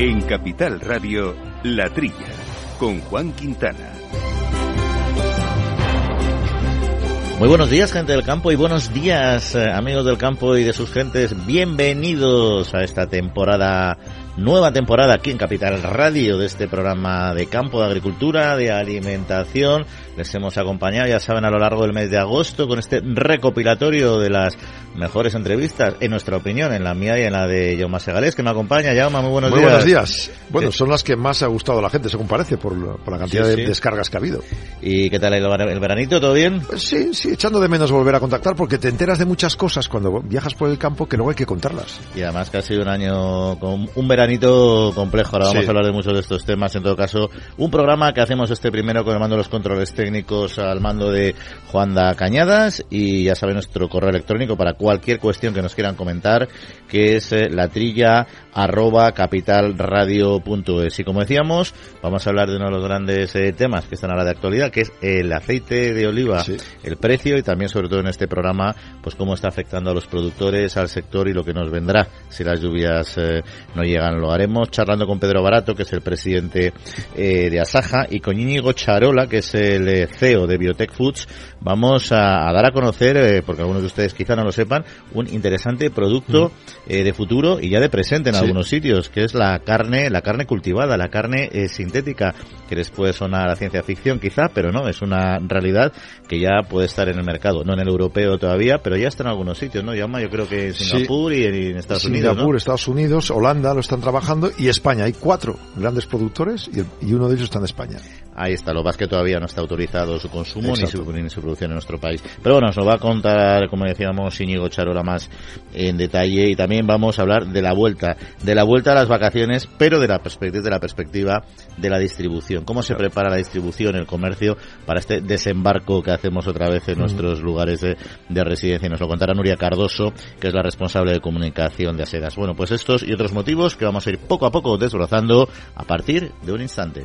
En Capital Radio, La Trilla, con Juan Quintana. Muy buenos días, gente del campo, y buenos días, eh, amigos del campo y de sus gentes. Bienvenidos a esta temporada nueva temporada aquí en Capital Radio de este programa de campo, de agricultura, de alimentación. Les hemos acompañado, ya saben, a lo largo del mes de agosto con este recopilatorio de las mejores entrevistas, en nuestra opinión, en la mía y en la de Jaume Segales, que me acompaña. Jaume, muy buenos muy días. buenos días. Bueno, son las que más ha gustado a la gente, según parece, por, por la cantidad Sí, sí. de descargas que ha habido. ¿Y qué tal el, ver- el veranito? ¿Todo bien? Pues sí, sí, echando de menos volver a contactar porque te enteras de muchas cosas cuando viajas por el campo que luego hay que contarlas. Y además que ha sido un año con un veranito complejo. Ahora vamos Sí. a hablar de muchos de estos temas. En todo caso, un programa que hacemos este primero con el mando de los controles técnicos al mando de Juanda Cañadas y ya saben nuestro correo electrónico para cualquier cuestión que nos quieran comentar que es eh, la trilla arroba capitalradio.es y como decíamos vamos a hablar de uno de los grandes eh, temas que están ahora de actualidad que es el aceite de oliva Sí. el precio y también sobre todo en este programa pues cómo está afectando a los productores al sector y lo que nos vendrá. Si las lluvias eh, no llegan lo haremos. Charlando con Pedro Barato que es el presidente eh, de Asaja y con Íñigo Charola que es el eh, CEO de Biotech Foods vamos a, a dar a conocer eh, porque algunos de ustedes quizá no lo sepan un interesante producto eh, de futuro y ya de presente en Sí. algunos sitios que es la carne la carne cultivada la carne eh, sintética que les puede sonar a ciencia ficción quizá pero no es una realidad que ya puede estar en el mercado no en el europeo todavía pero ya está en algunos sitios no Yama yo creo que en Sí. Singapur y en, Estados Unidos Singapur, ¿no? Estados Unidos, Holanda lo están trabajando y España. Hay cuatro grandes productores y, el- y uno de ellos está en España. Ahí está, lo es que todavía no está autorizado su consumo ni su, ni su producción en nuestro país. Pero bueno, nos lo va a contar, como decíamos, Íñigo Charola más en detalle y también vamos a hablar de la vuelta, de la vuelta a las vacaciones, pero de la perspectiva, de la perspectiva de la distribución. ¿Cómo se prepara la distribución, el comercio para este desembarco que hacemos otra vez en nuestros lugares de, de residencia? Y nos lo contará Nuria Cardoso, que es la responsable de comunicación de Asegas. Bueno, pues estos y otros motivos que vamos a ir poco a poco desbrozando a partir de un instante.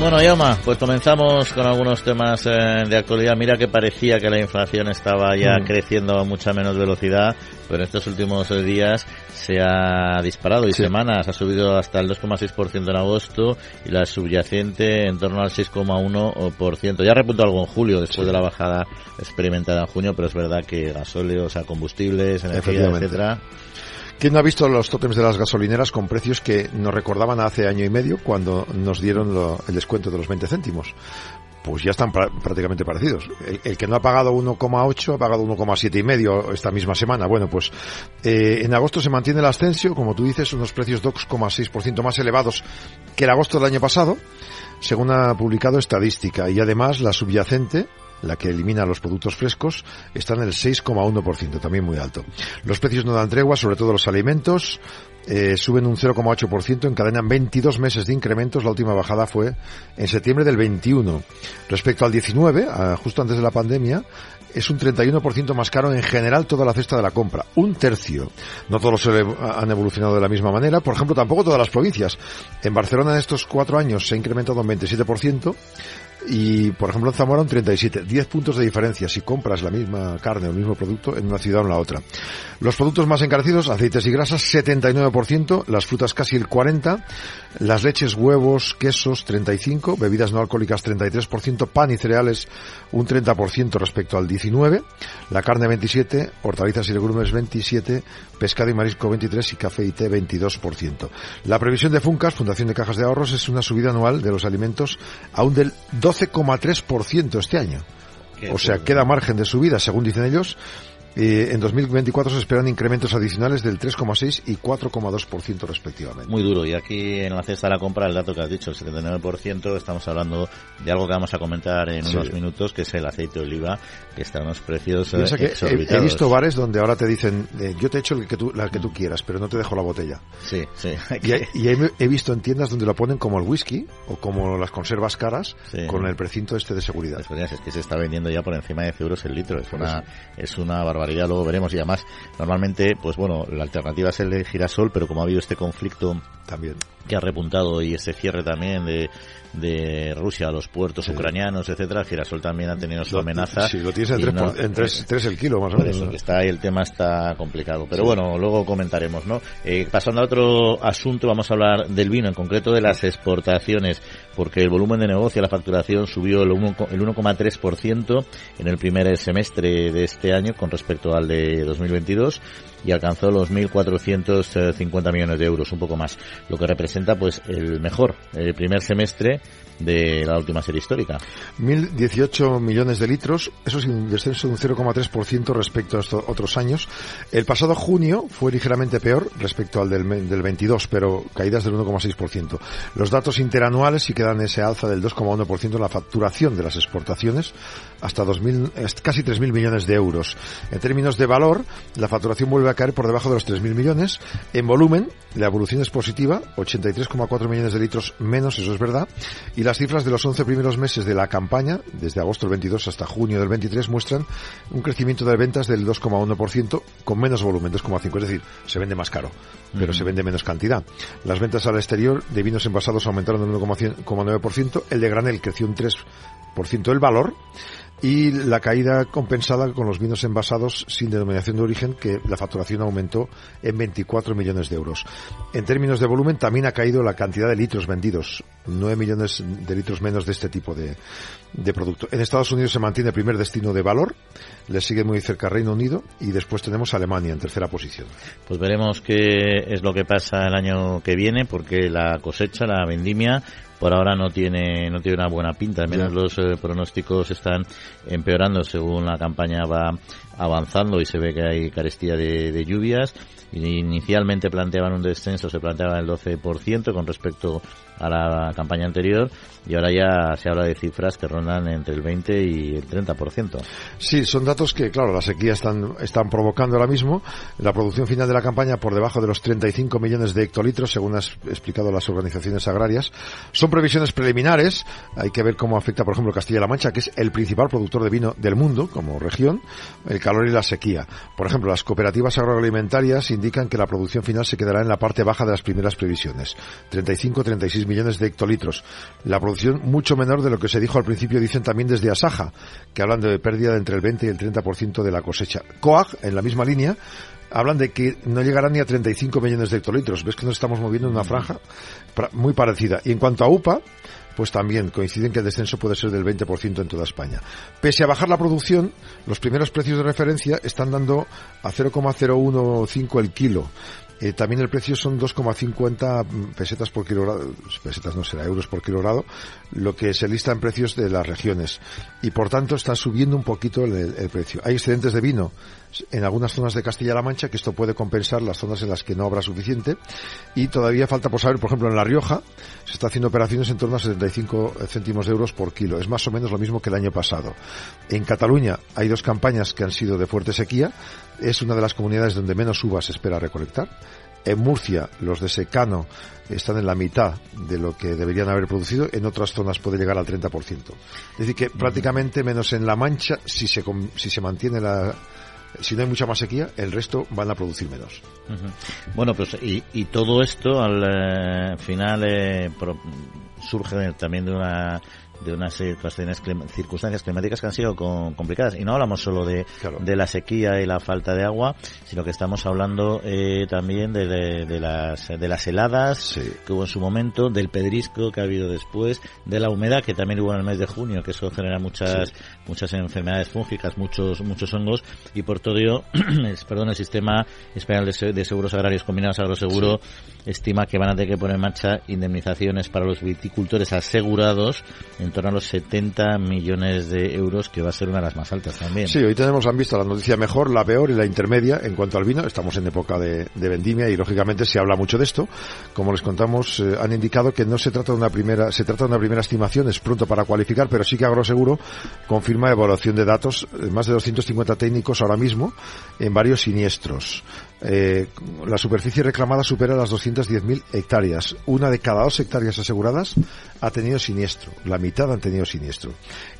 Bueno, Yoma, pues comenzamos con algunos temas eh, de actualidad. Mira que parecía que la inflación estaba ya Mm. creciendo a mucha menos velocidad, pero en estos últimos eh, días se ha disparado y Sí. semanas ha subido hasta el 2,6% en agosto y la subyacente en torno al 6,1%. Ya repuntó algo en julio después de la bajada experimentada en junio, pero es verdad que gasóleo, o sea, combustibles, energía, etcétera. ¿Quién no ha visto los tótems de las gasolineras con precios que nos recordaban hace año y medio cuando nos dieron lo- el descuento de los 20 céntimos? Pues ya están pra- prácticamente parecidos. El, que no ha pagado 1,8 ha pagado 1,7 y medio esta misma semana. Bueno, pues eh, en agosto se mantiene el ascenso, como tú dices, unos precios 2,6% más elevados que el agosto del año pasado, según ha publicado estadística. Y además la subyacente, la que elimina los productos frescos, está en el 6,1%, también muy alto. Los precios no dan tregua, sobre todo los alimentos, eh, suben un 0,8%, encadenan 22 meses de incrementos, la última bajada fue en septiembre del 21. Respecto al 19, ah, justo antes de la pandemia, es un 31% más caro en general toda la cesta de la compra, un tercio. No todos han evolucionado de la misma manera, por ejemplo, tampoco todas las provincias. En Barcelona en estos cuatro años se ha incrementado un 27%, y por ejemplo en Zamora un 37, 10 puntos de diferencia si compras la misma carne o el mismo producto en una ciudad o en la otra. Los productos más encarecidos, aceites y grasas 79%, las frutas casi el 40, las leches, huevos, quesos 35, bebidas no alcohólicas 33%, pan y cereales un 30% respecto al 19, la carne 27, hortalizas y legumbres 27, pescado y marisco 23 y café y té 22%. La previsión de Funcas, Fundación de Cajas de Ahorros, es una subida anual de los alimentos aún del 12,3% este año. Qué O sea, bueno. queda margen de subida, según dicen ellos, Eh, en 2024 se esperan incrementos adicionales del 3,6 y 4,2% respectivamente. Muy duro. Y aquí en la cesta de la compra, el dato que has dicho, el 79%, estamos hablando de algo que vamos a comentar en unos minutos, que es el aceite de oliva, que está en unos precios Piensa que he, visto bares donde ahora te dicen, eh, yo te echo el que tú, la que tú quieras, pero no te dejo la botella. Sí, sí. Y, he, visto en tiendas donde lo ponen como el whisky o como las conservas caras con el precinto este de seguridad. Es que se está vendiendo ya por encima de 10 euros el litro. Es una, es una barbaridad. Luego veremos. Y además, normalmente, pues bueno, la alternativa es el de girasol, pero como ha habido este conflicto también que ha repuntado y ese cierre también de, de Rusia a los puertos ucranianos, etcétera, Girasol también ha tenido su amenaza. Sí, lo tienes en 3 tres, el kilo, más o menos. que está ahí, el tema está complicado. Pero bueno, luego comentaremos, ¿no? Eh, pasando a otro asunto, vamos a hablar del vino, en concreto de las exportaciones, porque el volumen de negocio, la facturación subió el 1,3% en el primer semestre de este año con respecto al de 2022 y alcanzó los 1.450 millones de euros, un poco más, lo que representa pues el mejor el primer semestre de la última serie histórica. 1.018 millones de litros, eso es un descenso de un 0,3% respecto a estos otros años. El pasado junio fue ligeramente peor respecto al del, del 22, pero caídas del 1,6%. Los datos interanuales sí que dan ese alza del 2,1% en la facturación de las exportaciones hasta 2000, casi 3.000 millones de euros. En términos de valor, la facturación vuelve a caer por debajo de los 3.000 millones. En volumen, la evolución es positiva, 83,4 millones de litros menos, eso es verdad, y las cifras de los 11 primeros meses de la campaña, desde agosto del 22 hasta junio del 23, muestran un crecimiento de ventas del 2,1% con menos volumen, 2,5%, es decir, se vende más caro, pero se vende menos cantidad. Las ventas al exterior de vinos envasados aumentaron en 1,9%, el de granel creció un 3% el valor, y la caída compensada con los vinos envasados sin denominación de origen, que la facturación aumentó en 24 millones de euros. En términos de volumen, también ha caído la cantidad de litros vendidos, 9 millones de litros menos de este tipo de, de producto. En Estados Unidos se mantiene el primer destino de valor, le sigue muy cerca Reino Unido y después tenemos Alemania en tercera posición. Pues veremos qué es lo que pasa el año que viene, porque la cosecha, la vendimia, por ahora no tiene no tiene una buena pinta. Al menos los eh, pronósticos están empeorando según la campaña va avanzando y se ve que hay carestía de, lluvias. Inicialmente planteaban un descenso, se planteaba el 12% con respecto a la campaña anterior y ahora ya se habla de cifras que rondan entre el 20 y el 30%. Sí, son datos que, claro, la sequía están, están provocando ahora mismo. La producción final de la campaña por debajo de los 35 millones de hectolitros, según han explicado las organizaciones agrarias. Son previsiones preliminares. Hay que ver cómo afecta, por ejemplo, Castilla-La Mancha, que es el principal productor de vino del mundo como región, el calor y la sequía. Por ejemplo, las cooperativas agroalimentarias indican que la producción final se quedará en la parte baja de las primeras previsiones. 35-36 millones de hectolitros. La producción mucho menor de lo que se dijo al principio, dicen también desde Asaja, que hablan de pérdida de entre el 20 y el 30% de la cosecha. COAG, en la misma línea, hablan de que no llegará ni a 35 millones de hectolitros. Ves que nos estamos moviendo en una franja muy parecida. Y en cuanto a UPA, pues también coinciden que el descenso puede ser del 20% en toda España. Pese a bajar la producción, los primeros precios de referencia están dando a 0,015 el kilo. Eh, también el precio son 2,50 pesetas por kilogrado, pesetas no será, euros por kilogrado, lo que se lista en precios de las regiones. Y por tanto está subiendo un poquito el, precio. Hay excedentes de vino en algunas zonas de Castilla-La Mancha que esto puede compensar las zonas en las que no habrá suficiente. Y todavía falta por saber, por ejemplo, en La Rioja se está haciendo operaciones en torno a 75 céntimos de euros por kilo. Es más o menos lo mismo que el año pasado. En Cataluña hay dos campañas que han sido de fuerte sequía es una de las comunidades donde menos uvas se espera recolectar. En Murcia, los de secano están en la mitad de lo que deberían haber producido. En otras zonas puede llegar al 30%. Es decir, que prácticamente menos en La Mancha, si se, si se mantiene la, si no hay mucha más sequía, el resto van a producir menos. Bueno, pues y, todo esto al eh, final eh, surge también de una de unas circunstancias, circunstancias climáticas que han sido complicadas. Y no hablamos solo de, de la sequía y la falta de agua, sino que estamos hablando eh, también de, de, las, de las heladas que hubo en su momento, del pedrisco que ha habido después, de la humedad que también hubo en el mes de junio, que eso genera muchas, muchas enfermedades fúngicas, muchos, muchos hongos, y por todo ello, perdón, el sistema español de, seguros agrarios combinados agroseguro estima que van a tener que poner en marcha indemnizaciones para los viticultores asegurados en torno a los 70 millones de euros, que va a ser una de las más altas también. Sí, hoy tenemos, han visto la noticia mejor, la peor y la intermedia en cuanto al vino. Estamos en época de, vendimia y lógicamente se habla mucho de esto. Como les contamos, eh, han indicado que no se trata de una primera, se trata de una primera estimación, es pronto para cualificar, pero sí que Agroseguro confirma evaluación de datos, eh, más de 250 técnicos ahora mismo en varios siniestros. Eh, la superficie reclamada supera las 210.000 hectáreas. Una de cada dos hectáreas aseguradas ha tenido siniestro. La mitad han tenido siniestro.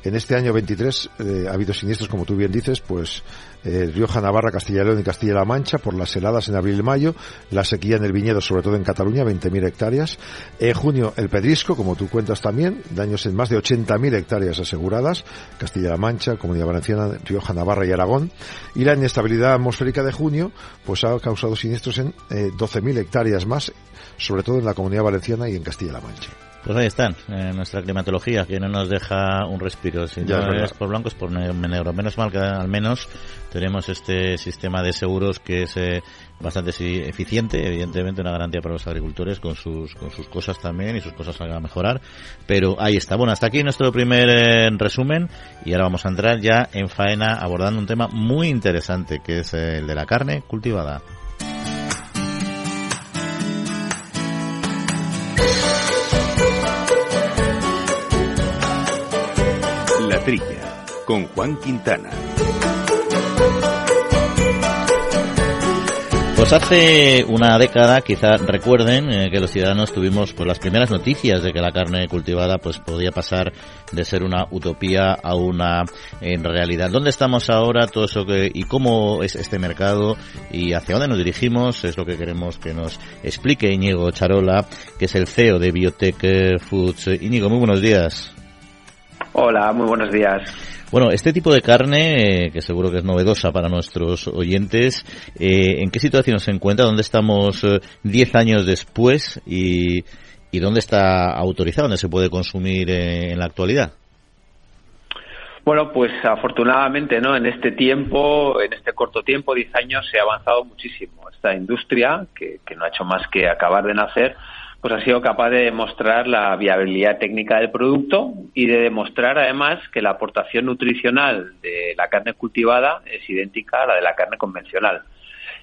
En este año 23 eh, ha habido siniestros, como tú bien dices, pues eh, Rioja, Navarra, Castilla y León y Castilla-La Mancha por las heladas en abril y mayo, la sequía en el viñedo, sobre todo en Cataluña, 20.000 hectáreas. En junio, el pedrisco, como tú cuentas también, daños en más de 80.000 hectáreas aseguradas, Castilla-La Mancha, Comunidad Valenciana, Rioja, Navarra y Aragón. Y la inestabilidad atmosférica de junio, pues ha causado siniestros en eh, 12.000 hectáreas más, sobre todo en la Comunidad Valenciana y en Castilla-La Mancha. Pues ahí están, en nuestra climatología, que no nos deja un respiro. Si no es por blanco, es por negro. Menos mal que al menos tenemos este sistema de seguros que es eh, bastante eficiente, evidentemente una garantía para los agricultores con sus, con sus cosas también y sus cosas a mejorar. Pero ahí está. Bueno, hasta aquí nuestro primer eh, resumen y ahora vamos a entrar ya en faena abordando un tema muy interesante que es el de la carne cultivada. Con Juan Quintana. Pues hace una década, quizá recuerden eh, que los ciudadanos tuvimos pues las primeras noticias de que la carne cultivada pues podía pasar de ser una utopía a una en realidad. ¿Dónde estamos ahora? Todo eso que y cómo es este mercado y hacia dónde nos dirigimos es lo que queremos que nos explique Íñigo Charola, que es el CEO de Biotech Foods. Íñigo, muy buenos días. Hola, muy buenos días. Bueno, este tipo de carne, eh, que seguro que es novedosa para nuestros oyentes, eh, ¿en qué situación se encuentra? ¿Dónde estamos 10 eh, años después? Y, ¿Y dónde está autorizado? ¿Dónde se puede consumir en la actualidad? Bueno, pues afortunadamente, ¿no? En este tiempo, en este corto tiempo, 10 años, se ha avanzado muchísimo. Esta industria, que no ha hecho más que acabar de nacer, pues ha sido capaz de demostrar la viabilidad técnica del producto y de demostrar además que la aportación nutricional de la carne cultivada es idéntica a la de la carne convencional.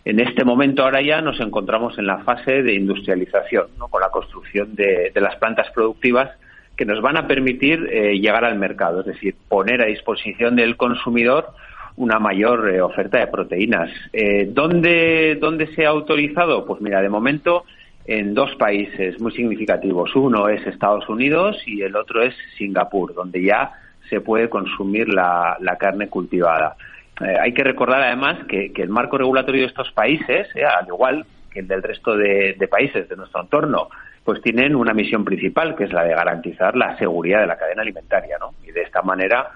En este momento ahora ya nos encontramos en la fase de industrialización, con la construcción de, las plantas productivas que nos van a permitir eh, llegar al mercado, es decir, poner a disposición del consumidor una mayor eh, oferta de proteínas. Eh, ¿dónde, ¿Dónde se ha autorizado? Pues mira, de momento en dos países muy significativos. Uno es Estados Unidos y el otro es Singapur, donde ya se puede consumir la, carne cultivada. Eh, hay que recordar además que, el marco regulatorio de estos países, eh, al igual que el del resto de, países de nuestro entorno, pues tienen una misión principal, que es la de garantizar la seguridad de la cadena alimentaria, ¿no? Y de esta manera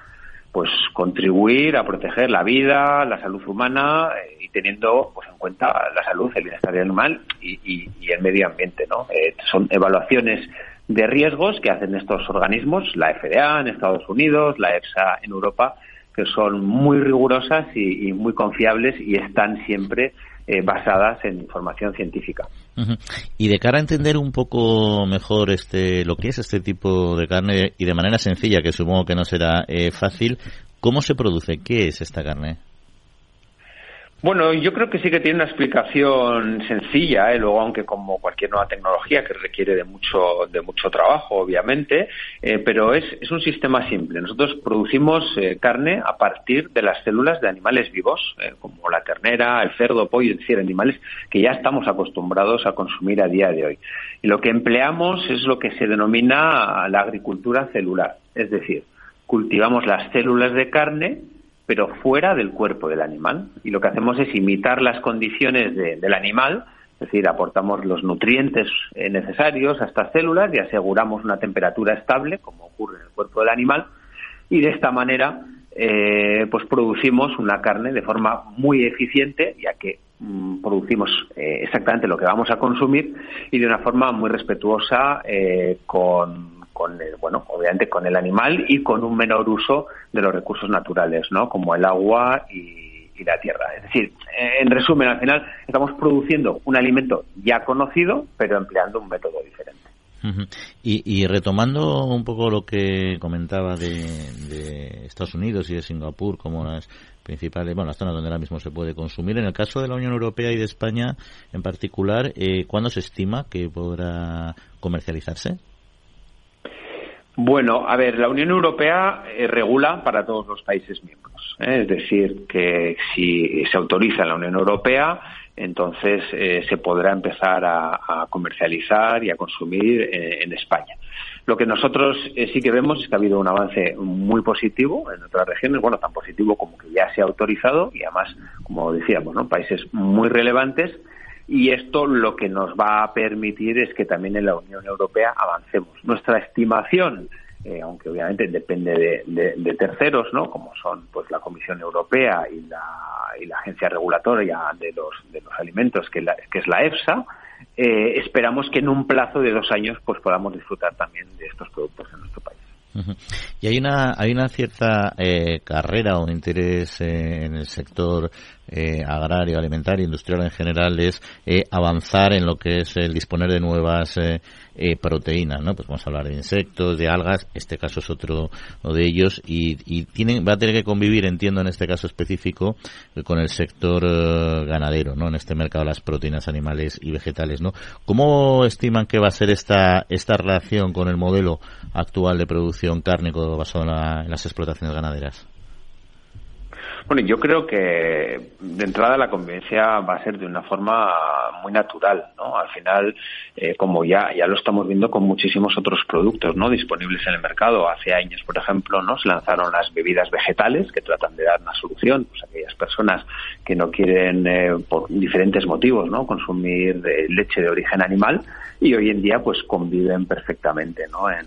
pues contribuir a proteger la vida, la salud humana eh, y teniendo pues en cuenta la salud, el bienestar animal y, el medio ambiente, ¿no? Eh, son evaluaciones de riesgos que hacen estos organismos, la FDA en Estados Unidos, la EFSA en Europa, que son muy rigurosas y, muy confiables y están siempre eh, basadas en información científica. Y de cara a entender un poco mejor este lo que es este tipo de carne y de manera sencilla, que supongo que no será eh, fácil, ¿cómo se produce? ¿Qué es esta carne? Bueno, yo creo que sí que tiene una explicación sencilla, ¿eh? luego aunque como cualquier nueva tecnología que requiere de mucho de mucho trabajo, obviamente, eh, pero es, es un sistema simple. Nosotros producimos eh, carne a partir de las células de animales vivos, eh, como la ternera, el cerdo, pollo, es decir, animales que ya estamos acostumbrados a consumir a día de hoy. Y lo que empleamos es lo que se denomina la agricultura celular, es decir, cultivamos las células de carne pero fuera del cuerpo del animal. Y lo que hacemos es imitar las condiciones del animal, es decir, aportamos los nutrientes eh, necesarios a estas células y aseguramos una temperatura estable, como ocurre en el cuerpo del animal, y de esta manera eh, pues producimos una carne de forma muy eficiente, ya que mm, producimos eh, exactamente lo que vamos a consumir y de una forma muy respetuosa con con el, bueno, obviamente con el animal y con un menor uso de los recursos naturales, ¿no? Como el agua y, la tierra. Es decir, en resumen, al final estamos produciendo un alimento ya conocido, pero empleando un método diferente. y, retomando un poco lo que comentaba de, Estados Unidos y de Singapur como las principales, bueno, las zonas donde ahora mismo se puede consumir, en el caso de la Unión Europea y de España en particular, eh, ¿cuándo se estima que podrá comercializarse? Bueno, a ver, la Unión Europea eh, regula para todos los países miembros. ¿eh? Es decir, que si se autoriza en la Unión Europea, entonces eh, se podrá empezar a, comercializar y a consumir en España. Lo que nosotros sí que vemos es que ha habido un avance muy positivo en otras regiones, bueno, tan positivo como que ya se ha autorizado y además, como decíamos, ¿no? países muy relevantes y esto lo que nos va a permitir es que también en la Unión Europea avancemos. Nuestra estimación, eh, aunque obviamente depende de, terceros, ¿no? como son pues la Comisión Europea y la, y la Agencia Regulatoria de los, de los Alimentos, que, que es la EFSA, eh, esperamos que en un plazo de dos años pues podamos disfrutar también de estos productos en nuestro país. Y hay una, hay una cierta eh, carrera o interés eh, en el sector eh, agrario, alimentario, industrial en general, es avanzar en lo que es el disponer de nuevas eh, proteínas, ¿no? Pues vamos a hablar de insectos, de algas, este caso es otro de ellos y, tienen, va a tener que convivir, entiendo en este caso específico, con el sector eh, ganadero, ¿no? En este mercado las proteínas animales y vegetales, ¿no? ¿Cómo estiman que va a ser esta, esta relación con el modelo actual de producción cárnico basado en las explotaciones ganaderas? Bueno, yo creo que de entrada la convivencia va a ser de una forma muy natural, ¿no? Al final, eh, como ya ya lo estamos viendo con muchísimos otros productos, ¿no? Disponibles en el mercado. Hace años, por ejemplo, ¿no? Se lanzaron las bebidas vegetales que tratan de dar una solución, pues aquellas personas que no quieren eh, por diferentes motivos, ¿no? Consumir eh, leche de origen animal y hoy en día, pues conviven perfectamente, ¿no? En,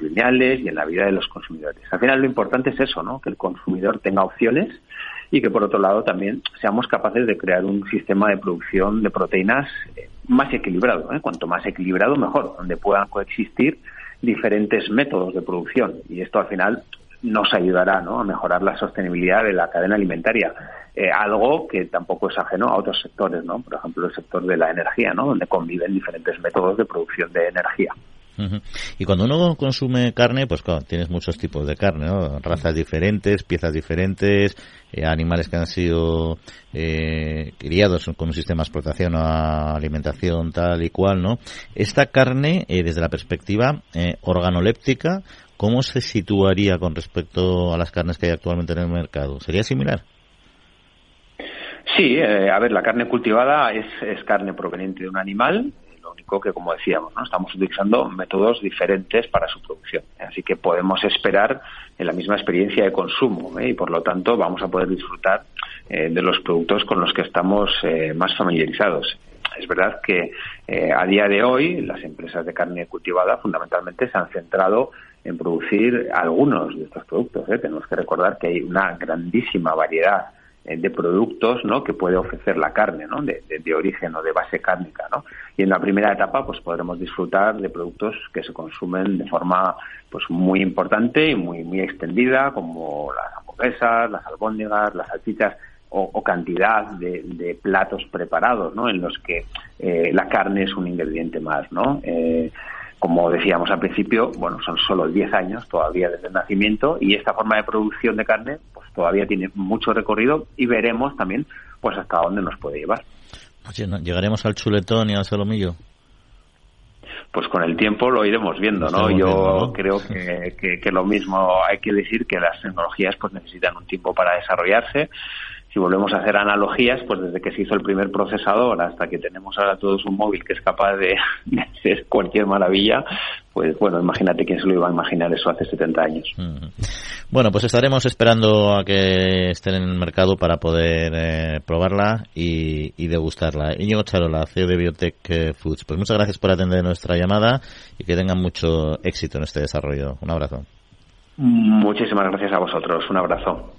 lineales y en la vida de los consumidores. Al final lo importante es eso, ¿no? Que el consumidor tenga opciones y que por otro lado también seamos capaces de crear un sistema de producción de proteínas eh, más equilibrado. ¿eh? Cuanto más equilibrado, mejor, donde puedan coexistir diferentes métodos de producción. Y esto al final nos ayudará a mejorar la sostenibilidad de la cadena alimentaria. Eh, algo que tampoco es ajeno a otros sectores, ¿no? por ejemplo el sector de la energía, ¿no? donde conviven diferentes métodos de producción de energía. Y cuando uno consume carne, pues claro, tienes muchos tipos de carne. Razas diferentes, piezas diferentes, eh, animales que han sido eh, criados con un sistema de explotación o alimentación tal y cual, ¿no? Esta carne, eh, desde la perspectiva organoléptica, ¿cómo se situaría con respecto a las carnes que hay actualmente en el mercado? ¿Sería similar? Sí, a ver, la carne cultivada es, es carne proveniente de un animal único que, como decíamos, ¿no? estamos utilizando métodos diferentes para su producción. Así que podemos esperar en la misma experiencia de consumo ¿eh? y, por lo tanto, vamos a poder disfrutar eh, de los productos con los que estamos eh, más familiarizados. Es verdad que a día de hoy las empresas de carne cultivada fundamentalmente se han centrado en producir algunos de estos productos. Tenemos que recordar que hay una grandísima variedad eh, de productos ¿no? que puede ofrecer la carne ¿no? de, origen o de base cárnica. ¿no? Y en la primera etapa pues podremos disfrutar de productos que se consumen de forma pues muy importante y muy, muy extendida, como las hamburguesas, las albóndigas, las salchichas, o, cantidad de, platos preparados, ¿no? En los que eh, la carne es un ingrediente más, ¿no? Eh, como decíamos al principio, bueno, son solo 10 años todavía desde el nacimiento y esta forma de producción de carne pues todavía tiene mucho recorrido y veremos también pues hasta dónde nos puede llevar. ¿Llegaremos al chuletón y al solomillo? Pues con el tiempo lo iremos viendo, ¿no? Yo creo que, que, que, lo mismo hay que decir que las tecnologías pues necesitan un tiempo para desarrollarse si volvemos a hacer analogías, pues desde que se hizo el primer procesador hasta que tenemos ahora todos un móvil que es capaz de, hacer cualquier maravilla, pues bueno, imagínate quién se lo iba a imaginar eso hace 70 años. Bueno, pues estaremos esperando a que estén en el mercado para poder eh, probarla y, y, degustarla. Íñigo Charola, CEO de Biotech eh, Foods, pues muchas gracias por atender nuestra llamada y que tengan mucho éxito en este desarrollo. Un abrazo. Muchísimas gracias a vosotros. Un abrazo.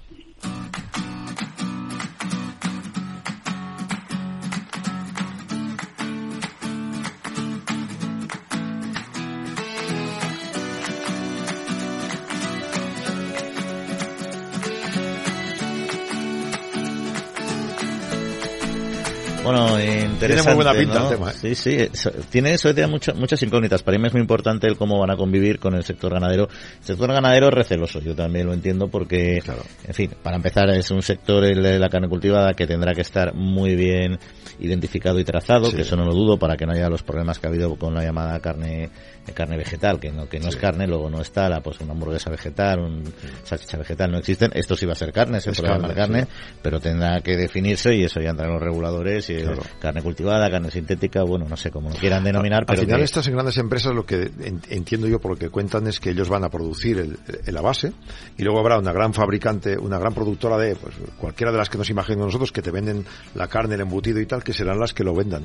Bueno, interesante. Tiene muy buena pinta ¿no? el tema, ¿eh? Sí, sí. eso- Tiene eso tiene mucho- muchas incógnitas. Para mí es muy importante el cómo van a convivir con el sector ganadero. El sector ganadero es receloso, yo también lo entiendo porque, Claro. en fin, para empezar es un sector, el de la carne cultivada, que tendrá que estar muy bien identificado y trazado, Sí. que eso no lo dudo, para que no haya los problemas que ha habido con la llamada carne carne vegetal, que no que no es carne, luego no está, la, pues una hamburguesa vegetal, un salchicha vegetal, no existen. Esto sí va a ser carne, se llamar carne, carne, pero tendrá que definirse y eso ya entra en los reguladores y Claro. carne cultivada, carne sintética, bueno, no sé cómo lo quieran denominar, Al pero final que- estas grandes empresas lo que en- entiendo yo por lo que cuentan es que ellos van a producir el, el- la base y luego habrá una gran fabricante, una gran productora de pues, cualquiera de las que nos imaginemos nosotros que te venden la carne, el embutido y tal, que serán las que lo vendan.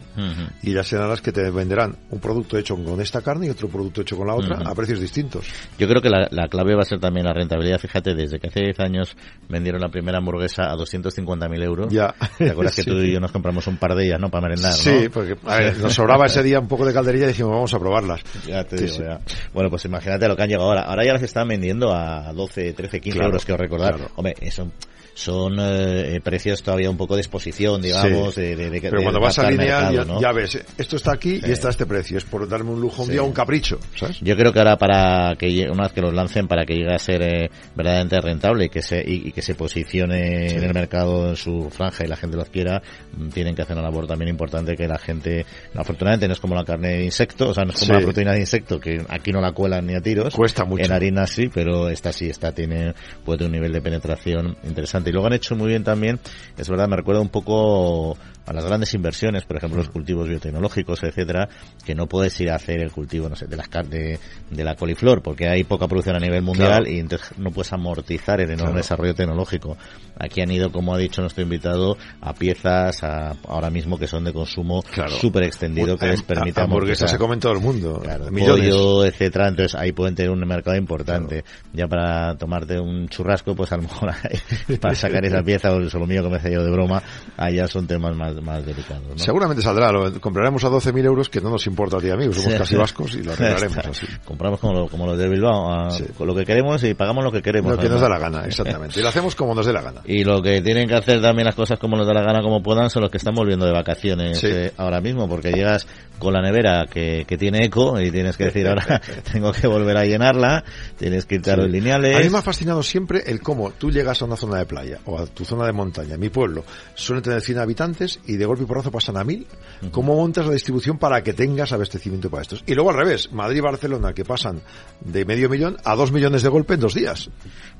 Y ya serán las que te venderán un producto hecho con esta carne y otro producto hecho con la otra a precios distintos. Yo creo que la, la clave va a ser también la rentabilidad. Fíjate, desde que hace 10 años vendieron la primera hamburguesa a 250.000 euros. Ya. ¿Te acuerdas que tú y yo nos compramos un par de ellas, no? Para merendar, ¿no? Sí, porque a ver, nos sobraba ese día un poco de calderilla y dijimos vamos a probarlas. Ya te Sí, digo, sí. ya. Bueno, pues imagínate lo que han llegado ahora. Ahora ya las están vendiendo a 12, 13, 15 Claro, euros, quiero recordar. claro. Hombre, eso son eh, precios todavía un poco de exposición, digamos, Sí. de, de, de- Pero cuando vas a mercado, ya, ¿no? ya ves, esto está aquí Sí. y está este precio. Es por darme un lujo un Sí. día, un capricho, ¿sabes? Yo creo que ahora para que una vez que los lancen para que llegue a ser eh, verdaderamente rentable y que se y, y que se posicione en el mercado en su franja y la gente los quiera, mm, tienen que hacer una labor también importante que la gente, no, afortunadamente no es como la carne de insecto, o sea, no es como la proteína de insecto que aquí no la cuelan ni a tiros. Cuesta mucho. En harina sí, pero esta sí, esta tiene puede un nivel de penetración interesante. Y luego han hecho muy bien también, es verdad, me recuerda un poco a las grandes inversiones, por ejemplo, los cultivos biotecnológicos, etcétera, que no puedes ir a hacer el cultivo, no sé, de las de, de la coliflor, porque hay poca producción a nivel mundial Claro. y entonces no puedes amortizar el enorme Claro. desarrollo tecnológico. Aquí han ido, como ha dicho nuestro invitado, a piezas a, ahora mismo que son de consumo Claro. súper extendido que les Ha- permite hamburguesas amortizar. se comen todo el mundo. Claro, millones. pollo, etcétera, entonces ahí pueden tener un mercado importante. Ya para tomarte un churrasco, pues a lo mejor para sacar esa pieza o el solomillo que me hace yo de broma, allá son temas más, más delicados. ¿no? Seguramente saldrá, lo compraremos a 12.000 euros que no nos importa a ti amigos, somos Sí. casi vascos y lo arreglaremos así. Compramos como, lo- como los de Bilbao, a- Sí. con lo que queremos y pagamos lo que queremos. Lo que nos da la gana, exactamente. Y lo hacemos como nos dé la gana. Y lo que tienen que hacer también las cosas como nos da la gana, como puedan, son los que están volviendo de vacaciones eh, ahora mismo, porque llegas con la nevera que, que tiene eco y tienes que decir ahora tengo que volver a llenarla, tienes que irte a los lineales. A mí me ha fascinado siempre el cómo tú llegas a una zona de playa o a tu zona de montaña. Mi pueblo suele tener 100 habitantes y de golpe y porrazo pasan a 1000. ¿Cómo montas la distribución para que tengas abastecimiento para estos? Y luego al revés, Madrid y Barcelona que pasan de medio millón a dos millones de golpe en dos días.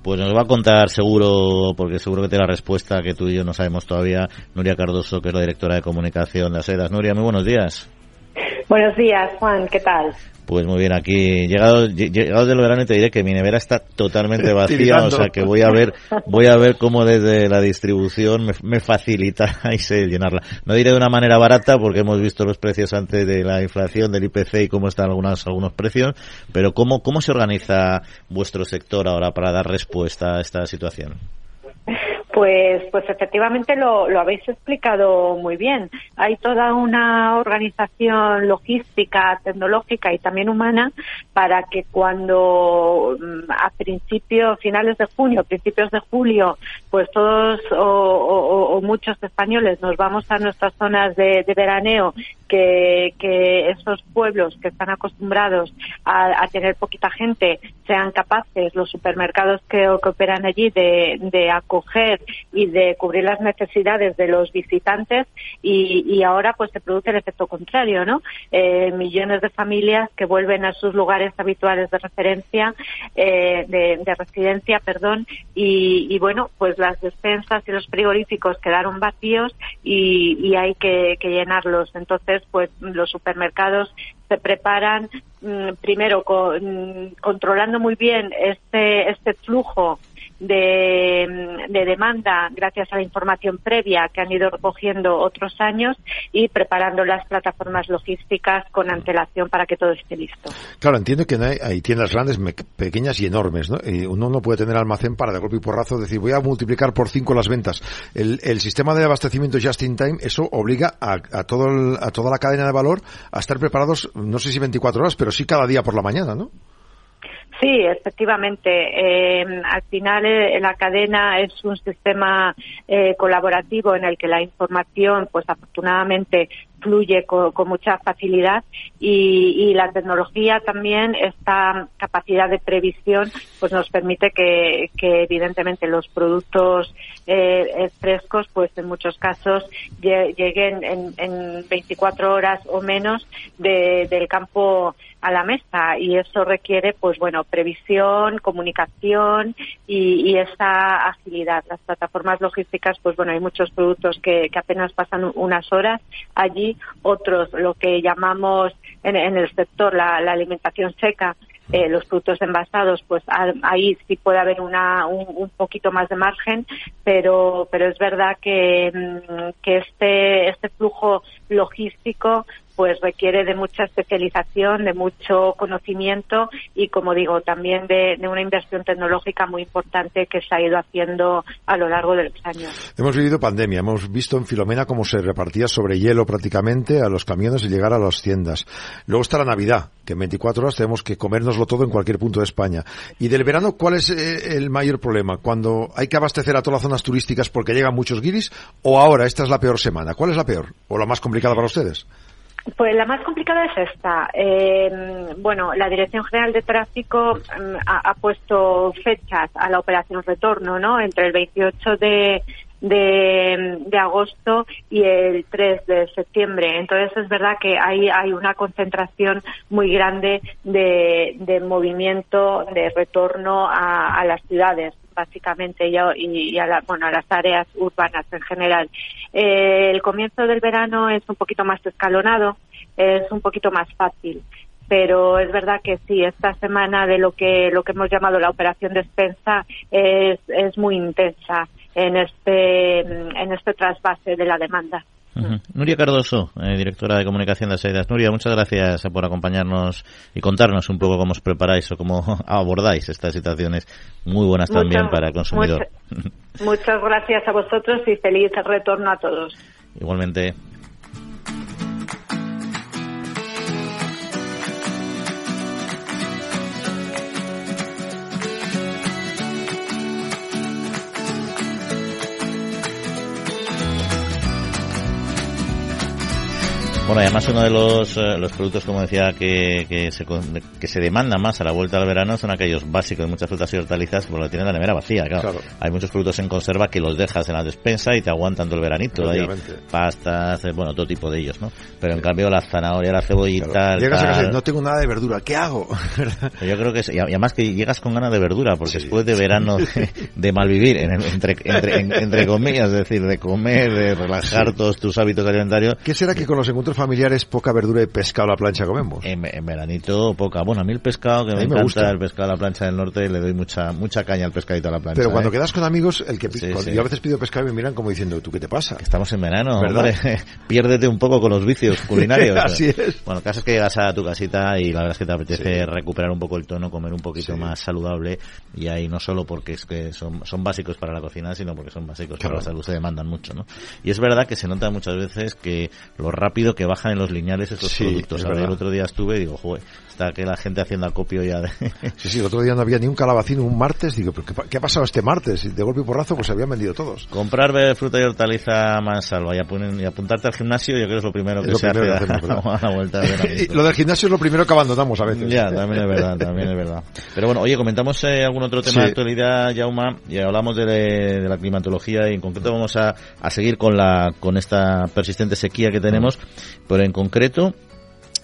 Pues nos va a contar seguro, porque seguro que tiene la respuesta que tú y yo no sabemos todavía, Nuria Cardoso, que es la directora de comunicación de ASEDAS. Nuria, muy buenos días. Buenos días, Juan, ¿qué tal? Pues muy bien, aquí llegado, lle- llegado del verano y te diré que mi nevera está totalmente vacía, o sea que voy a ver, voy a ver cómo desde la distribución me, me facilitáis llenarla. No diré de una manera barata porque hemos visto los precios antes de la inflación del IPC y cómo están algunos, algunos precios, pero cómo, cómo se organiza vuestro sector ahora para dar respuesta a esta situación. Pues, pues efectivamente lo, lo habéis explicado muy bien. Hay toda una organización logística, tecnológica y también humana para que cuando mm, a principios, finales de junio, principios de julio, pues todos o, muchos españoles nos vamos a nuestras zonas de, veraneo, que, esos pueblos que están acostumbrados a, tener poquita gente sean capaces, los supermercados que, que operan allí, de acoger y de cubrir las necesidades de los visitantes y, ahora pues se produce el efecto contrario, ¿no? Eh, millones de familias que vuelven a sus lugares habituales de referencia, eh, de, de residencia, perdón, y, y bueno, pues las despensas y los frigoríficos quedaron vacíos y, y hay que, que llenarlos. Entonces, pues los supermercados se preparan mm, primero con- mm, controlando muy bien este este flujo de, de demanda gracias a la información previa que han ido recogiendo otros años y preparando las plataformas logísticas con antelación para que todo esté listo. Claro, entiendo que hay, hay tiendas grandes, me- pequeñas y enormes, ¿no? Y uno no puede tener almacén para de golpe y porrazo decir voy a multiplicar por cinco las ventas. El, el sistema de abastecimiento just in time, eso obliga a, a todo el- a toda la cadena de valor a estar preparados, no sé si 24 horas, pero sí cada día por la mañana, ¿no? Sí, efectivamente. Eh, al final eh, la cadena es un sistema eh, colaborativo en el que la información, pues afortunadamente, fluye con, mucha facilidad y, la tecnología también, esta capacidad de previsión, pues nos permite que, evidentemente los productos frescos, pues en muchos casos lleguen en, 24 horas o menos del campo a la mesa. Y eso requiere pues bueno previsión comunicación y, esa agilidad. Las plataformas logísticas pues bueno hay muchos productos que, apenas pasan unas horas. Allí otros lo que llamamos en, el sector la, alimentación seca eh, los productos envasados, pues ahí sí puede haber una, un, poquito más de margen, pero, pero es verdad que, mm, que este, este flujo logístico pues requiere de mucha especialización, de mucho conocimiento y, como digo, también de, una inversión tecnológica muy importante que se ha ido haciendo a lo largo de los años. Hemos vivido pandemia, hemos visto en Filomena cómo se repartía sobre hielo prácticamente a los camiones y llegar a las tiendas. Luego está la Navidad, que en 24 horas tenemos que comérnoslo todo en cualquier punto de España. Y del verano, ¿cuál es eh, el mayor problema? ¿Cuando hay que abastecer a todas las zonas turísticas porque llegan muchos guiris? ¿O ahora esta es la peor semana? ¿Cuál es la peor? ¿O la más complicada para ustedes? Pues la más complicada es esta. Eh, bueno, la Dirección General de Tráfico mm, ha, puesto fechas a la operación retorno, ¿no? Entre el 28 de, de, agosto y el 3 de septiembre. Entonces es verdad que ahí hay una concentración muy grande de, de movimiento, de retorno a las ciudades básicamente y, y a, la, bueno, a las áreas urbanas en general. Eh, el comienzo del verano es un poquito más escalonado, es un poquito más fácil pero es verdad que sí, esta semana de lo que lo que hemos llamado la operación despensa es, es muy intensa en este en este trasvase de la demanda. Nuria Cardoso, eh, directora de comunicación de Asaidas. Nuria, muchas gracias por acompañarnos y contarnos un poco cómo os preparáis o cómo abordáis estas situaciones muy buenas también para el consumidor. muchas gracias a vosotros y feliz retorno a todos. Igualmente. Bueno, además uno de los, eh, los productos, como decía, que, que, se, que se demanda más a la vuelta del verano son aquellos básicos de muchas frutas y hortalizas, porque lo tienen la nevera vacía, claro. Hay muchos productos en conserva que los dejas en la despensa y te aguantan todo el veranito. Hay pastas, eh, bueno, todo tipo de ellos, ¿no? Pero en cambio la zanahoria, la cebollita... Llegas a casa no tengo nada de verdura, ¿qué hago? Yo creo que y además que llegas con ganas de verdura, porque después de verano de, malvivir, entre, entre, entre, comillas, es decir, de comer, de relajar todos tus hábitos alimentarios... ¿Qué será que con los encuentros familiares poca verdura y pescado a la plancha comemos. En, veranito poca. Bueno, a mí el pescado, que me, gusta. el pescado a la plancha del norte, le doy mucha mucha caña al pescadito a la plancha. Pero cuando ¿eh? quedas con amigos, el que yo a veces pido pescado y me miran como diciendo, ¿tú qué te pasa? Estamos en verano, ¿verdad? piérdete un poco con los vicios culinarios. Así es. Bueno, el caso es que llegas a tu casita y la verdad es que te apetece recuperar un poco el tono, comer un poquito más saludable y ahí no solo porque es que son, son básicos para la cocina, sino porque son básicos para la salud, se demandan mucho, ¿no? Y es verdad que se nota muchas veces que lo rápido que bajan en los lineales estos productos. el otro día estuve y digo, joder, está que la gente haciendo acopio ya de... sí, sí, el otro día no había ni un calabacín un martes. Digo, ¿qué, ha pasado este martes? Y de golpe y porrazo pues se habían vendido todos. Comprar fruta y hortaliza más salva y, apuntarte al gimnasio yo creo que es lo primero que se hace a, la vuelta de Lo del gimnasio es lo primero que abandonamos a veces. Ya, también es verdad, también es verdad. Pero bueno, oye, comentamos eh, algún otro tema de actualidad, Jauma, y hablamos de, de, la climatología y en concreto vamos a, a seguir con la con esta persistente sequía que tenemos, pero en concreto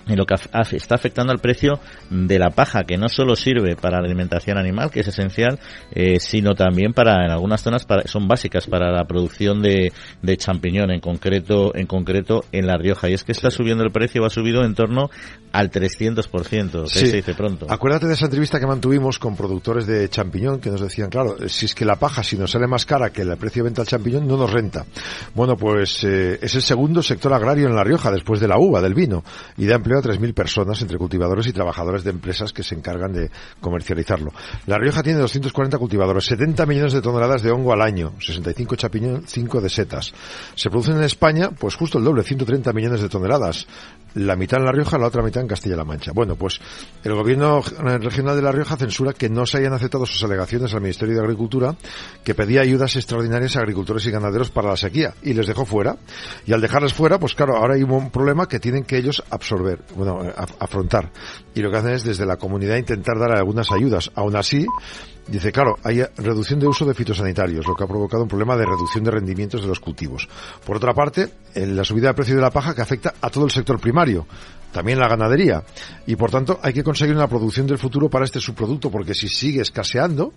en lo que está afectando al precio de la paja, que no solo sirve para la alimentación animal, que es esencial, eh, sino también para, en algunas zonas, para, son básicas para la producción de, de, champiñón, en concreto, en concreto en La Rioja. Y es que está subiendo el precio, ha subido en torno al 300%, que se dice pronto. Acuérdate de esa entrevista que mantuvimos con productores de champiñón, que nos decían, claro, si es que la paja, si nos sale más cara que el precio de venta del champiñón, no nos renta. Bueno, pues eh, es el segundo sector agrario en La Rioja, después de la uva, del vino, y da empleo a 3.000 personas entre cultivadores y trabajadores de empresas que se encargan de comercializarlo. La Rioja tiene 240 cultivadores, 70 millones de toneladas de hongo al año, 65 chapiñón, 5 de setas. Se producen en España, pues justo el doble, 130 millones de toneladas la mitad en La Rioja, la otra mitad en Castilla-La Mancha. Bueno, pues el gobierno regional de La Rioja censura que no se hayan aceptado sus alegaciones al Ministerio de Agricultura, que pedía ayudas extraordinarias a agricultores y ganaderos para la sequía, y les dejó fuera. Y al dejarles fuera, pues claro, ahora hay un problema que tienen que ellos absorber, bueno, afrontar. Y lo que hacen es desde la comunidad intentar dar algunas ayudas. Aún así, Dice, claro, hay reducción de uso de fitosanitarios, lo que ha provocado un problema de reducción de rendimientos de los cultivos. Por otra parte, la subida de precio de la paja que afecta a todo el sector primario, también la ganadería. Y por tanto, hay que conseguir una producción del futuro para este subproducto, porque si sigue escaseando,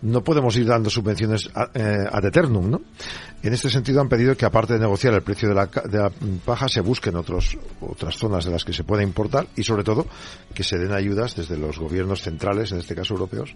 no podemos ir dando subvenciones eh, ad eternum, ¿no? En este sentido han pedido que aparte de negociar el precio de la, de la, paja se busquen otros, otras zonas de las que se pueda importar y sobre todo que se den ayudas desde los gobiernos centrales, en este caso europeos,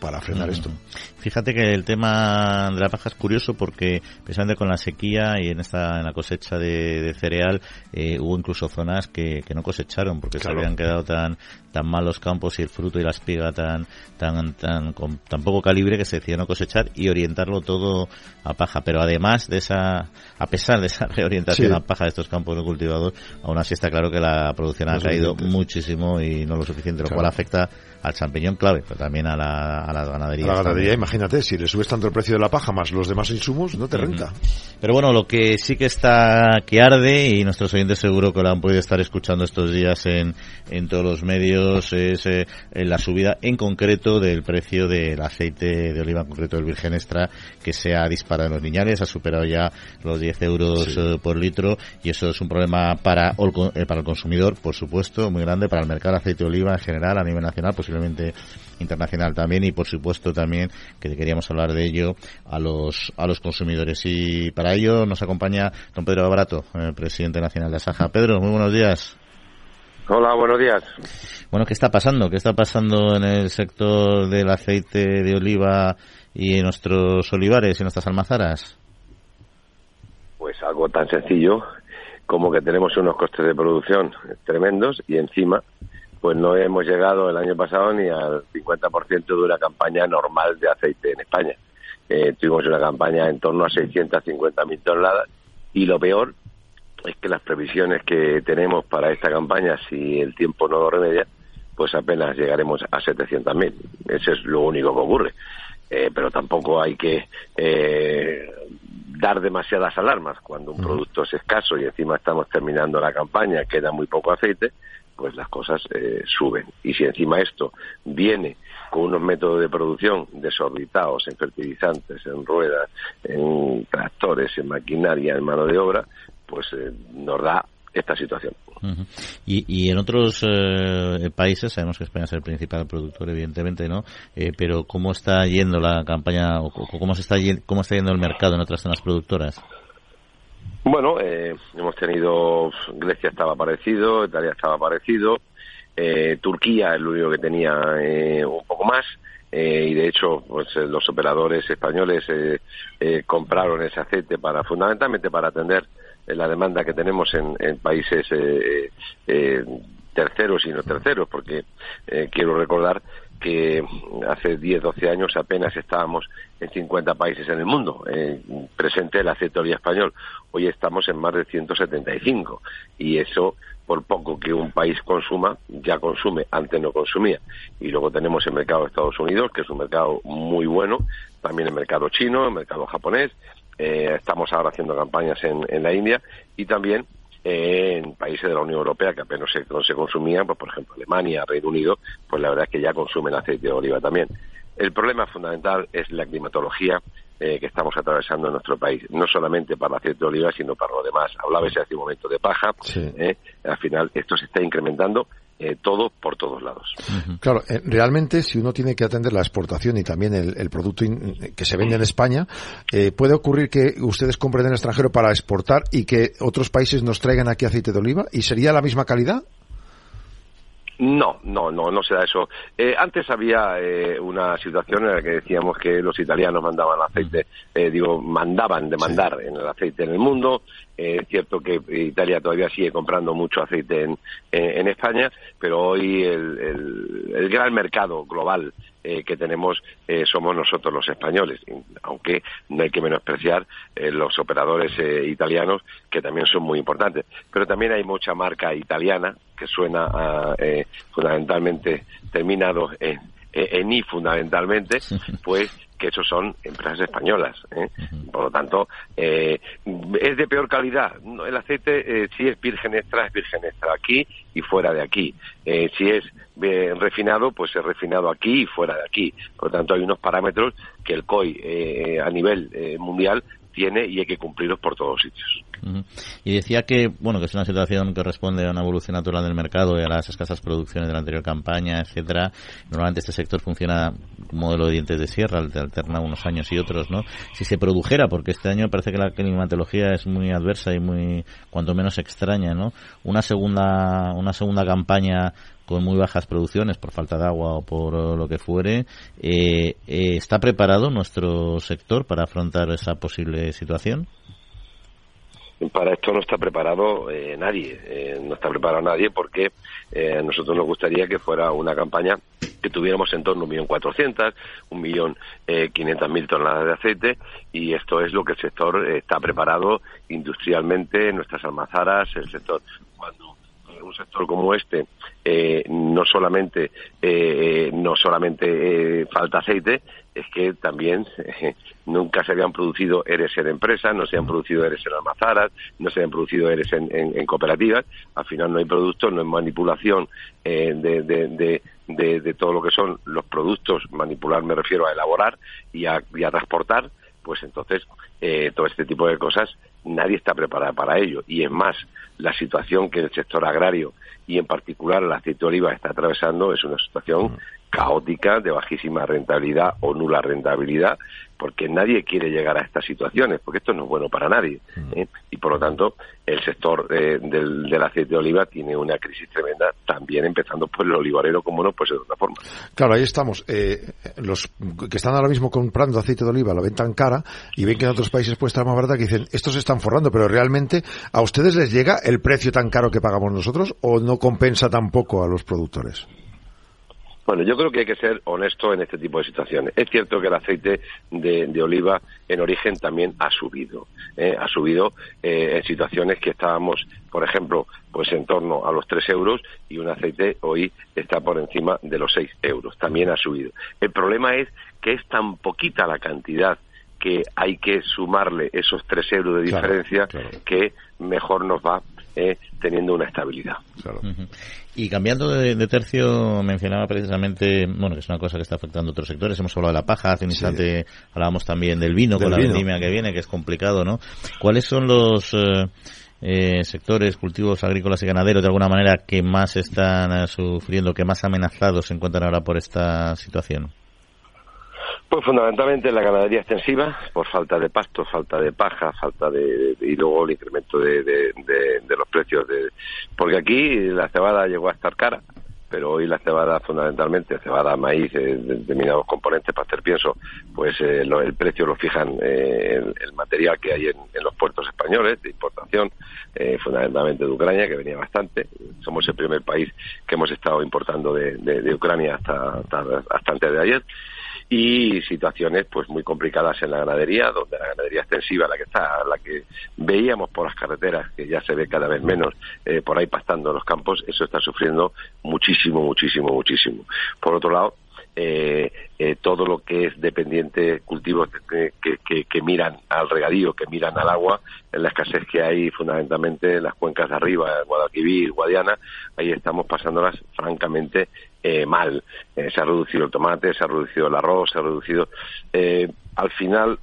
para frenar esto. Fíjate que el tema de la paja es curioso porque precisamente con la sequía y en esta en la cosecha de, cereal eh, hubo incluso zonas que, que no cosecharon porque se habían quedado tan tan mal los campos y el fruto y la espiga tan tan tan con tan poco calibre que se decidió no cosechar y orientarlo todo a paja. Pero además de esa a pesar de esa reorientación a paja de estos campos no cultivados aún así está claro que la producción ha caído muchísimo y no lo suficiente lo cual afecta al champiñón clave, pero también a la, a la ganadería. A la ganadería, imagínate, si le subes tanto el precio de la paja más los demás insumos, no te renta. Pero bueno, lo que sí que está que arde, y nuestros oyentes seguro que lo han podido estar escuchando estos días en, en todos los medios, es eh, la subida en concreto del precio del aceite de oliva, en concreto del virgen extra, que se ha disparado en los niñales, ha superado ya los 10 euros eh, por litro, y eso es un problema para, eh, para el consumidor, por supuesto, muy grande, para el mercado de aceite de oliva en general, a nivel nacional, pues internacional también y por supuesto también que queríamos hablar de ello a los a los consumidores y para ello nos acompaña don Pedro Barato, presidente nacional de Asaja. Pedro, muy buenos días. Hola, buenos días. Bueno, ¿qué está pasando? ¿Qué está pasando en el sector del aceite de oliva y en nuestros olivares y nuestras almazaras? Pues algo tan sencillo como que tenemos unos costes de producción tremendos y encima pues no hemos llegado el año pasado ni al 50% de una campaña normal de aceite en España. Eh, tuvimos una campaña en torno a 650.000 toneladas y lo peor es que las previsiones que tenemos para esta campaña, si el tiempo no lo remedia, pues apenas llegaremos a 700.000. Eso es lo único que ocurre. Eh, pero tampoco hay que eh, dar demasiadas alarmas. Cuando un producto es escaso y encima estamos terminando la campaña, queda muy poco aceite, pues las cosas eh, suben. Y si encima esto viene con unos métodos de producción desorbitados en fertilizantes, en ruedas, en tractores, en maquinaria, en mano de obra, pues eh, nos da esta situación. y, y, en otros eh, países, sabemos que España es el principal productor, evidentemente, ¿no? pero ¿cómo está yendo la campaña o cómo, se está, cómo está yendo el mercado en otras zonas productoras? Bueno, eh, hemos tenido, Grecia estaba parecido, Italia estaba parecido, eh, Turquía es lo único que tenía eh, un poco más, eh, y de hecho pues eh, los operadores españoles eh, compraron ese aceite para fundamentalmente para atender la demanda que tenemos en, en países terceros y no terceros, porque quiero recordar que hace 10, 12 años apenas estábamos en 50 países en el mundo. Eh, presente el aceite de español. Hoy estamos en más de 175 y eso por poco que un país consuma, ya consume, antes no consumía. Y luego tenemos el mercado de Estados Unidos, que es un mercado muy bueno, también el mercado chino, el mercado japonés, eh, estamos ahora haciendo campañas en, en la India. Y también en países de la Unión Europea que apenas se, no se consumían, pues por ejemplo Alemania, Reino Unido, pues la verdad es que ya consumen aceite de oliva también. El problema fundamental es la climatología eh, que estamos atravesando en nuestro país, no solamente para el aceite de oliva, sino para lo demás. Hablaba ese hace un momento de paja, eh, al final esto se está incrementando eh, todo por todos lados. Claro, eh, realmente si uno tiene que atender la exportación y también el, producto que se vende en España, eh, puede ocurrir que ustedes compren en el extranjero para exportar y que otros países nos traigan aquí aceite de oliva y sería la misma calidad. No, no, no, no se da eso. Eh, antes había eh, una situación en la que decíamos que los italianos mandaban aceite, eh, digo, mandaban de mandar en el aceite en el mundo. Es cierto que Italia todavía sigue comprando mucho aceite en, en España, pero hoy el, el, el gran mercado global que tenemos somos nosotros los españoles, aunque no hay que menospreciar los operadores italianos que también son muy importantes. Pero también hay mucha marca italiana que suena fundamentalmente terminado en, en I fundamentalmente, pues que eso son empresas españolas. ¿eh? Por lo tanto, eh, es de peor calidad. El aceite, eh, si es virgen extra, es virgen extra aquí y fuera de aquí. si es refinado, pues es refinado aquí y fuera de aquí. Por lo tanto, hay unos parámetros que el COI a nivel mundial tiene y hay que cumplirlos por todos sitios. Y decía que, bueno, que es una situación que responde a una evolución natural del mercado y a las escasas producciones de la anterior campaña, etcétera. Normalmente este sector funciona como modelo de dientes de sierra, alterna unos años y otros, ¿no? Si se produjera, porque este año parece que la climatología es muy adversa y muy, cuanto menos extraña, ¿no? Una segunda, una segunda campaña con muy bajas producciones por falta de agua o por lo que fuere, eh, eh, ¿está preparado nuestro sector para afrontar esa posible situación? para esto no está preparado eh, nadie, eh, no está preparado nadie porque eh, a nosotros nos gustaría que fuera una campaña que tuviéramos en torno a un millón cuatrocientas, un millón quinientas mil toneladas de aceite y esto es lo que el sector está preparado industrialmente, nuestras almazaras, el sector cuando sector como este no solamente no solamente falta aceite es que también nunca se habían producido ERES en empresas, no se han producido ERES en almazaras, no se han producido ERES en, cooperativas. Al final no hay productos, no hay manipulación eh, de, todo lo que son los productos. Manipular me refiero a elaborar y a, transportar. Pues entonces, eh, todo este tipo de cosas, nadie está preparado para ello. Y es más, la situación que el sector agrario y en particular el aceite de oliva está atravesando es una situación caótica, de bajísima rentabilidad o nula rentabilidad, porque nadie quiere llegar a estas situaciones, porque esto no es bueno para nadie. Mm. ¿eh? Y por lo tanto, el sector eh, del, aceite de oliva tiene una crisis tremenda, también empezando por el olivarero, como no puede ser de otra forma. Claro, ahí estamos. Eh, los que están ahora mismo comprando aceite de oliva la ven tan cara y ven que en otros países puede estar más barata, que dicen, estos se están forrando, pero realmente, ¿a ustedes les llega el precio tan caro que pagamos nosotros o no compensa tampoco a los productores? Bueno, yo creo que hay que ser honesto en este tipo de situaciones. Es cierto que el aceite de, oliva en origen también ha subido. ¿eh? Ha subido eh, en situaciones que estábamos, por ejemplo, pues en torno a los 3 euros y un aceite hoy está por encima de los 6 euros. También ha subido. El problema es que es tan poquita la cantidad que hay que sumarle esos 3 euros de diferencia que mejor nos va eh, teniendo una estabilidad. Y cambiando de, tercio, mencionaba precisamente, bueno, que es una cosa que está afectando a otros sectores. Hemos hablado de la paja, hace un instante hablábamos también del vino con la vendimia que viene, que es complicado, ¿no? ¿Cuáles son los eh, eh, sectores, cultivos agrícolas y ganaderos, de alguna manera, que más están sufriendo, que más amenazados se encuentran ahora por esta situación? Pues fundamentalmente la ganadería extensiva, por falta de pasto, falta de paja, falta de, y luego el incremento de, los precios. De, porque aquí la cebada llegó a estar cara, pero hoy la cebada fundamentalmente, cebada, maíz, eh, determinados componentes para hacer pienso, pues eh, el precio lo fijan eh, el, material que hay en, los puertos españoles de importación, fundamentalmente de Ucrania, que venía bastante. Somos el primer país que hemos estado importando de, Ucrania hasta, hasta antes de ayer y situaciones pues muy complicadas en la ganadería, donde la ganadería extensiva, la que está, la que veíamos por las carreteras, que ya se ve cada vez menos eh, por ahí pastando los campos, eso está sufriendo muchísimo, muchísimo, muchísimo. Por otro lado, eh, eh, todo lo que es dependiente, cultivos que, que, miran al regadío, que miran al agua, en la escasez que hay fundamentalmente en las cuencas de arriba, Guadalquivir, Guadiana, ahí estamos pasándolas francamente eh, mal. Eh, se ha reducido el tomate, se ha reducido el arroz, se ha reducido. Eh, al final,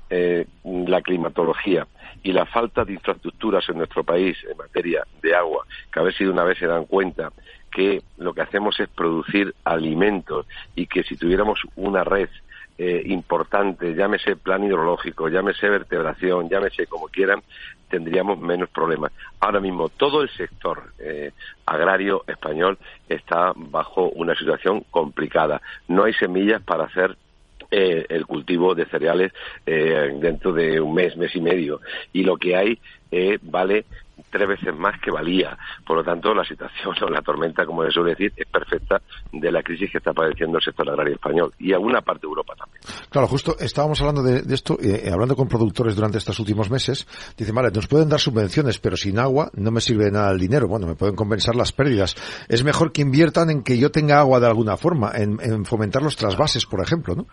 la climatología y la falta de infraestructuras en nuestro país en materia de agua, que a ver si de una vez se dan cuenta que lo que hacemos es producir alimentos y que si tuviéramos una red eh, importante, llámese plan hidrológico, llámese vertebración, llámese como quieran, tendríamos menos problemas. Ahora mismo todo el sector eh, agrario español está bajo una situación complicada. No hay semillas para hacer eh, el cultivo de cereales dentro de un mes, mes y medio. Y lo que hay vale tres veces más que valía. Por lo tanto, la situación o la tormenta, como se suele decir, es perfecta de la crisis que está padeciendo el sector agrario español y alguna parte de Europa también. Claro, justo estábamos hablando de, esto, eh, hablando con productores durante estos últimos meses. Dicen, vale, nos pueden dar subvenciones, pero sin agua no me sirve nada el dinero. Bueno, me pueden compensar las pérdidas. Es mejor que inviertan en que yo tenga agua de alguna forma, en, en fomentar los trasvases, por ejemplo, ¿no?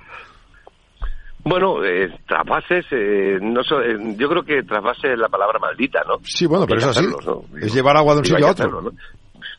Bueno, eh, trasvases, eh, no eh, yo creo que trasvase es la palabra maldita, ¿no? Sí, bueno, pero es así. Es llevar agua de un sitio a otro.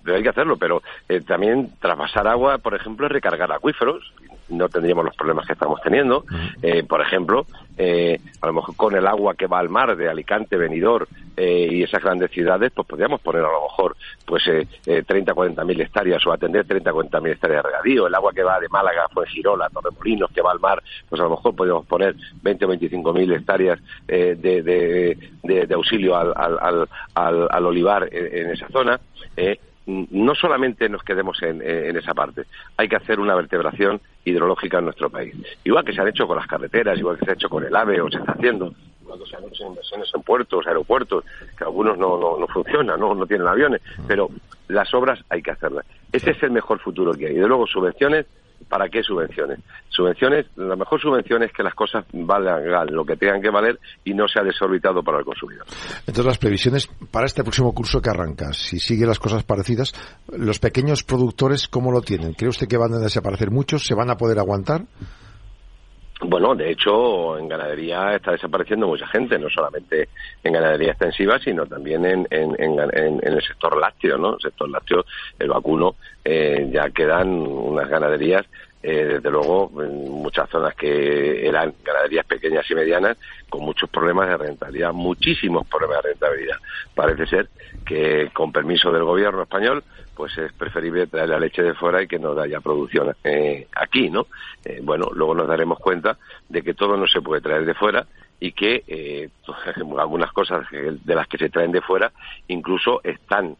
Pero hay que hacerlo, pero eh, también trasvasar agua, por ejemplo, es recargar acuíferos no tendríamos los problemas que estamos teniendo. Eh, por ejemplo, eh, a lo mejor con el agua que va al mar de Alicante, Benidorm eh, y esas grandes ciudades, pues podríamos poner a lo mejor pues eh, 30, 40 mil hectáreas o atender 30, 40 mil hectáreas de regadío. El agua que va de Málaga, Fuengirola, Torremolinos, que va al mar, pues a lo mejor podríamos poner 20 o 25 mil hectáreas de, de, de, auxilio al, al, al, al olivar en, en esa zona. Eh, no solamente nos quedemos en, esa parte, hay que hacer una vertebración hidrológica en nuestro país. Igual que se han hecho con las carreteras, igual que se ha hecho con el AVE o se está haciendo, cuando se han hecho inversiones en puertos, aeropuertos, que algunos no, no, no funcionan, no, no tienen aviones, pero las obras hay que hacerlas. Ese es el mejor futuro que hay. Y de luego subvenciones ¿para qué subvenciones? Subvenciones, la mejor subvención es que las cosas valgan lo que tengan que valer y no sea desorbitado para el consumidor. Entonces, las previsiones para este próximo curso que arranca, si sigue las cosas parecidas, los pequeños productores, ¿cómo lo tienen? ¿Cree usted que van a desaparecer muchos? ¿Se van a poder aguantar? Bueno, de hecho, en ganadería está desapareciendo mucha gente, no solamente en ganadería extensiva, sino también en, el sector lácteo, ¿no? El sector lácteo, el vacuno, eh, ya quedan unas ganaderías, eh, desde luego, en muchas zonas que eran ganaderías pequeñas y medianas, con muchos problemas de rentabilidad, muchísimos problemas de rentabilidad. Parece ser que, con permiso del gobierno español, pues es preferible traer la leche de fuera y que no haya producción eh, aquí, ¿no? Eh, bueno, luego nos daremos cuenta de que todo no se puede traer de fuera y que eh, algunas cosas de las que se traen de fuera incluso están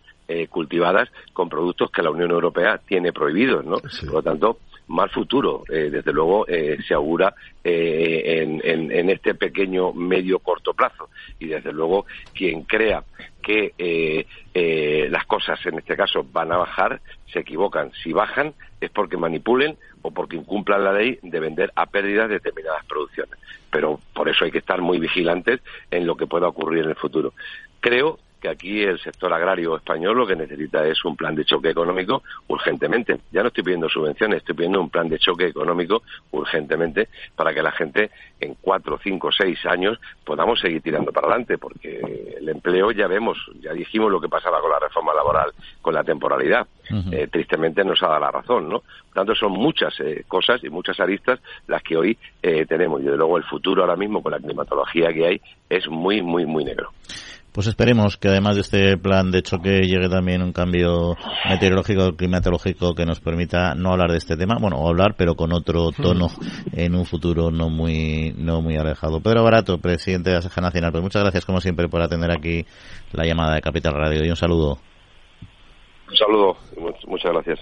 cultivadas con productos que la Unión Europea tiene prohibidos, ¿no? Por lo tanto, mal futuro, desde luego, se augura en, en, este pequeño medio corto plazo. Y desde luego, quien crea que eh, eh, las cosas en este caso van a bajar, se equivocan. Si bajan es porque manipulen o porque incumplan la ley de vender a pérdidas determinadas producciones. Pero por eso hay que estar muy vigilantes en lo que pueda ocurrir en el futuro. Creo que aquí el sector agrario español lo que necesita es un plan de choque económico urgentemente. Ya no estoy pidiendo subvenciones, estoy pidiendo un plan de choque económico urgentemente para que la gente en cuatro, cinco, seis años podamos seguir tirando para adelante, porque el empleo ya vemos, ya dijimos lo que pasaba con la reforma laboral, con la temporalidad. Eh, tristemente nos ha dado la razón, ¿no? Por tanto, son muchas eh, cosas y muchas aristas las que hoy eh, tenemos. Y desde luego el futuro ahora mismo con la climatología que hay es muy, muy, muy negro. Pues esperemos que además de este plan de choque llegue también un cambio meteorológico, climatológico que nos permita no hablar de este tema, bueno, o hablar pero con otro tono en un futuro no muy no muy alejado. Pedro Barato, presidente de la Aseja Nacional, pues muchas gracias como siempre por atender aquí la llamada de Capital Radio y un saludo. Un saludo, muchas gracias.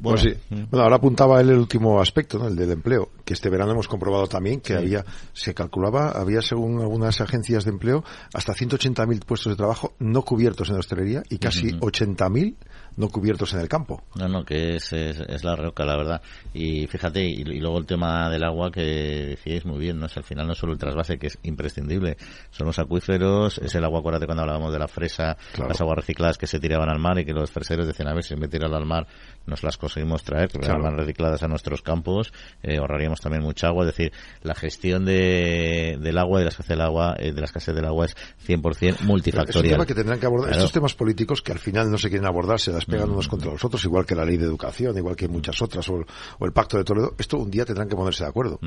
Bueno, pues bueno, ahora apuntaba él el último aspecto, ¿no? el del empleo, que este verano hemos comprobado también que había, se calculaba, había según algunas agencias de empleo, hasta 180.000 puestos de trabajo no cubiertos en la hostelería y casi 80.000 no cubiertos en el campo. No, no, que es, es, la roca, la verdad. Y fíjate, y, luego el tema del agua que decíais muy bien, ¿no? Es, al final no solo el trasvase, que es imprescindible, son los acuíferos, es el agua, acuérdate cuando hablábamos de la fresa, las aguas recicladas que se tiraban al mar y que los freseros decían, a ver, si en vez de al mar, nos las conseguimos traer, que claro. recicladas a nuestros campos, eh, ahorraríamos también mucha agua, es decir, la gestión de, del agua, de la escasez del agua, eh, de la escasez del agua es 100% multifactorial. Es tema que tendrán que abordar, estos temas políticos que al final no se quieren abordar, se las pegan unos contra los otros, igual que la ley de educación, igual que muchas otras, o, el pacto de Toledo, esto un día tendrán que ponerse de acuerdo.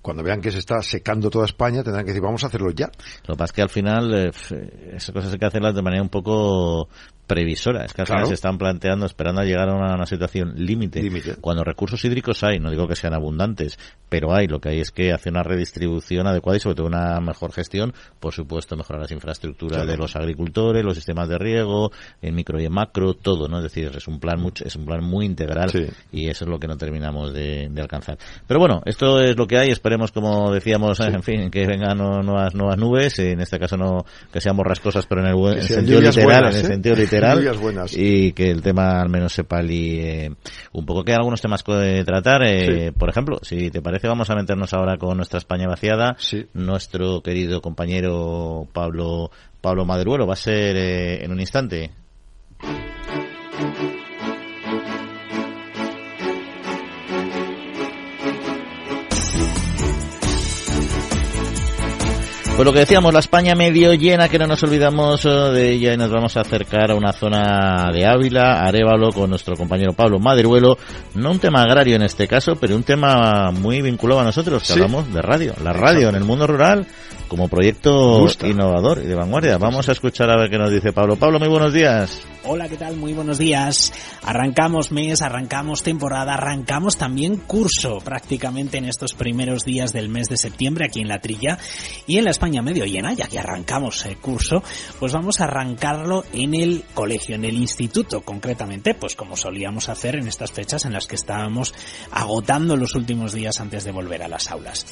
Cuando vean que se está secando toda España, tendrán que decir, vamos a hacerlo ya. Lo que pasa es que al final, eh, esas cosas hay que hacerlas de manera un poco previsora. Es que al final se están planteando, esperando a llegar a una, situación límite. Cuando recursos hídricos hay, no digo que sean abundantes, pero hay. Lo que hay es que hacer una redistribución adecuada y sobre todo una mejor gestión. Por supuesto, mejorar las infraestructuras de los agricultores, los sistemas de riego, en micro y en macro, todo, ¿no? Es decir, es un plan mucho, es un plan muy integral y eso es lo que no terminamos de, alcanzar. Pero bueno, esto es lo que hay. Esperemos, como decíamos, en fin, que vengan nuevas nuevas nubes. En este caso no que seamos rascosas, pero en el, sentido literal, en el ¿eh? sentido literal, y que el tema al menos se palie un poco. Que hay algunos temas que tratar. Eh, por ejemplo, si te parece, vamos a meternos ahora con nuestra España vaciada. Nuestro querido compañero Pablo Pablo Maderuelo va a ser eh, en un instante. Pues lo que decíamos, la España medio llena, que no nos olvidamos eh, de ella y nos vamos a acercar a una zona de Ávila, Arevalo, con nuestro compañero Pablo Maderuelo. No un tema agrario en este caso, pero un tema muy vinculado a nosotros, que hablamos de radio. La radio en el mundo rural como proyecto innovador y de vanguardia. Vamos a escuchar a ver qué nos dice Pablo. Pablo, muy buenos días. Hola, ¿qué tal? Muy buenos días. Arrancamos mes, arrancamos temporada, arrancamos también curso prácticamente en estos primeros días del mes de septiembre aquí en la Trilla y en la España medio llena, ya que arrancamos el curso, pues vamos a arrancarlo en el colegio, en el instituto concretamente, pues como solíamos hacer en estas fechas en las que estábamos agotando los últimos días antes de volver a las aulas.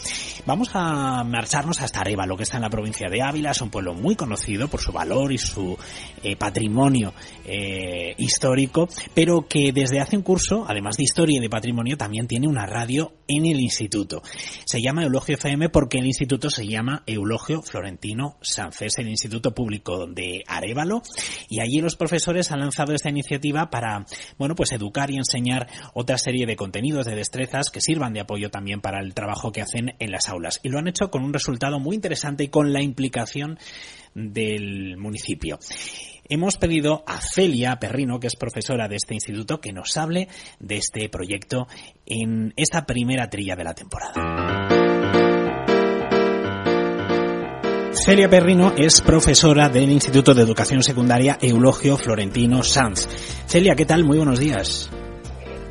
Vamos a marcharnos hasta lo que está en la provincia de Ávila, es un pueblo muy conocido por su valor y su eh, patrimonio eh, histórico, pero que desde hace un curso, además de historia y de patrimonio, también tiene una radio en el instituto. Se llama Eulogio FM porque el instituto se llama Eulogio Florentino Sanfés, el Instituto Público de Arevalo, y allí los profesores han lanzado esta iniciativa para, bueno, pues educar y enseñar otra serie de contenidos, de destrezas que sirvan de apoyo también para el trabajo que hacen en las aulas. Y lo han hecho con un resultado muy interesante y con la implicación del municipio. Hemos pedido a Celia Perrino, que es profesora de este instituto, que nos hable de este proyecto en esta primera trilla de la temporada. Celia Perrino es profesora del Instituto de Educación Secundaria Eulogio Florentino Sanz. Celia, ¿qué tal? Muy buenos días.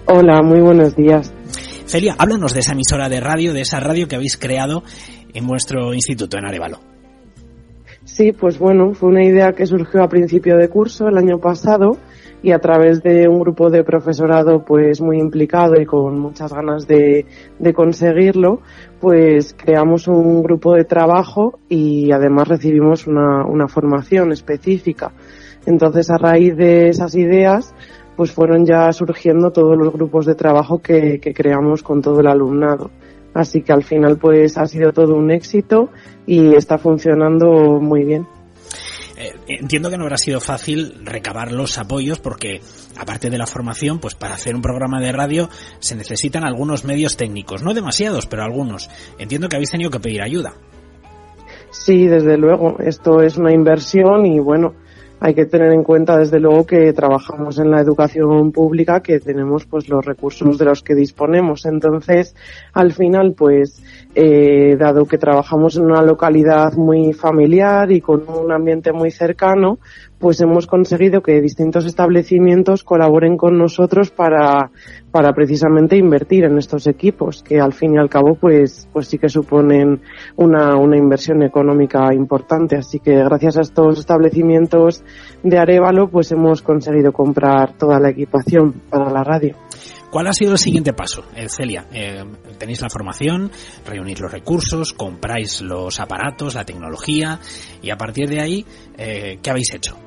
Hola, muy buenos días. Celia, háblanos de esa emisora de radio, de esa radio que habéis creado en vuestro instituto, en Arevalo. Sí, pues bueno, fue una idea que surgió a principio de curso el año pasado y a través de un grupo de profesorado pues muy implicado y con muchas ganas de, de conseguirlo, pues creamos un grupo de trabajo y además recibimos una, una formación específica. Entonces, a raíz de esas ideas, pues fueron ya surgiendo todos los grupos de trabajo que, que creamos con todo el alumnado. Así que al final pues ha sido todo un éxito y está funcionando muy bien. Eh, entiendo que no habrá sido fácil recabar los apoyos porque aparte de la formación, pues para hacer un programa de radio se necesitan algunos medios técnicos, no demasiados, pero algunos. Entiendo que habéis tenido que pedir ayuda. Sí, desde luego, esto es una inversión y bueno, hay que tener en cuenta desde luego que trabajamos en la educación pública, que tenemos pues los recursos de los que disponemos. Entonces, al final, pues, eh, dado que trabajamos en una localidad muy familiar y con un ambiente muy cercano, pues hemos conseguido que distintos establecimientos colaboren con nosotros para, para precisamente invertir en estos equipos, que al fin y al cabo pues, pues sí que suponen una, una inversión económica importante. Así que gracias a estos establecimientos de Arevalo pues hemos conseguido comprar toda la equipación para la radio. ¿Cuál ha sido el siguiente paso, eh, Celia? Eh, tenéis la formación, reunís los recursos, compráis los aparatos, la tecnología y a partir de ahí, eh, ¿qué habéis hecho?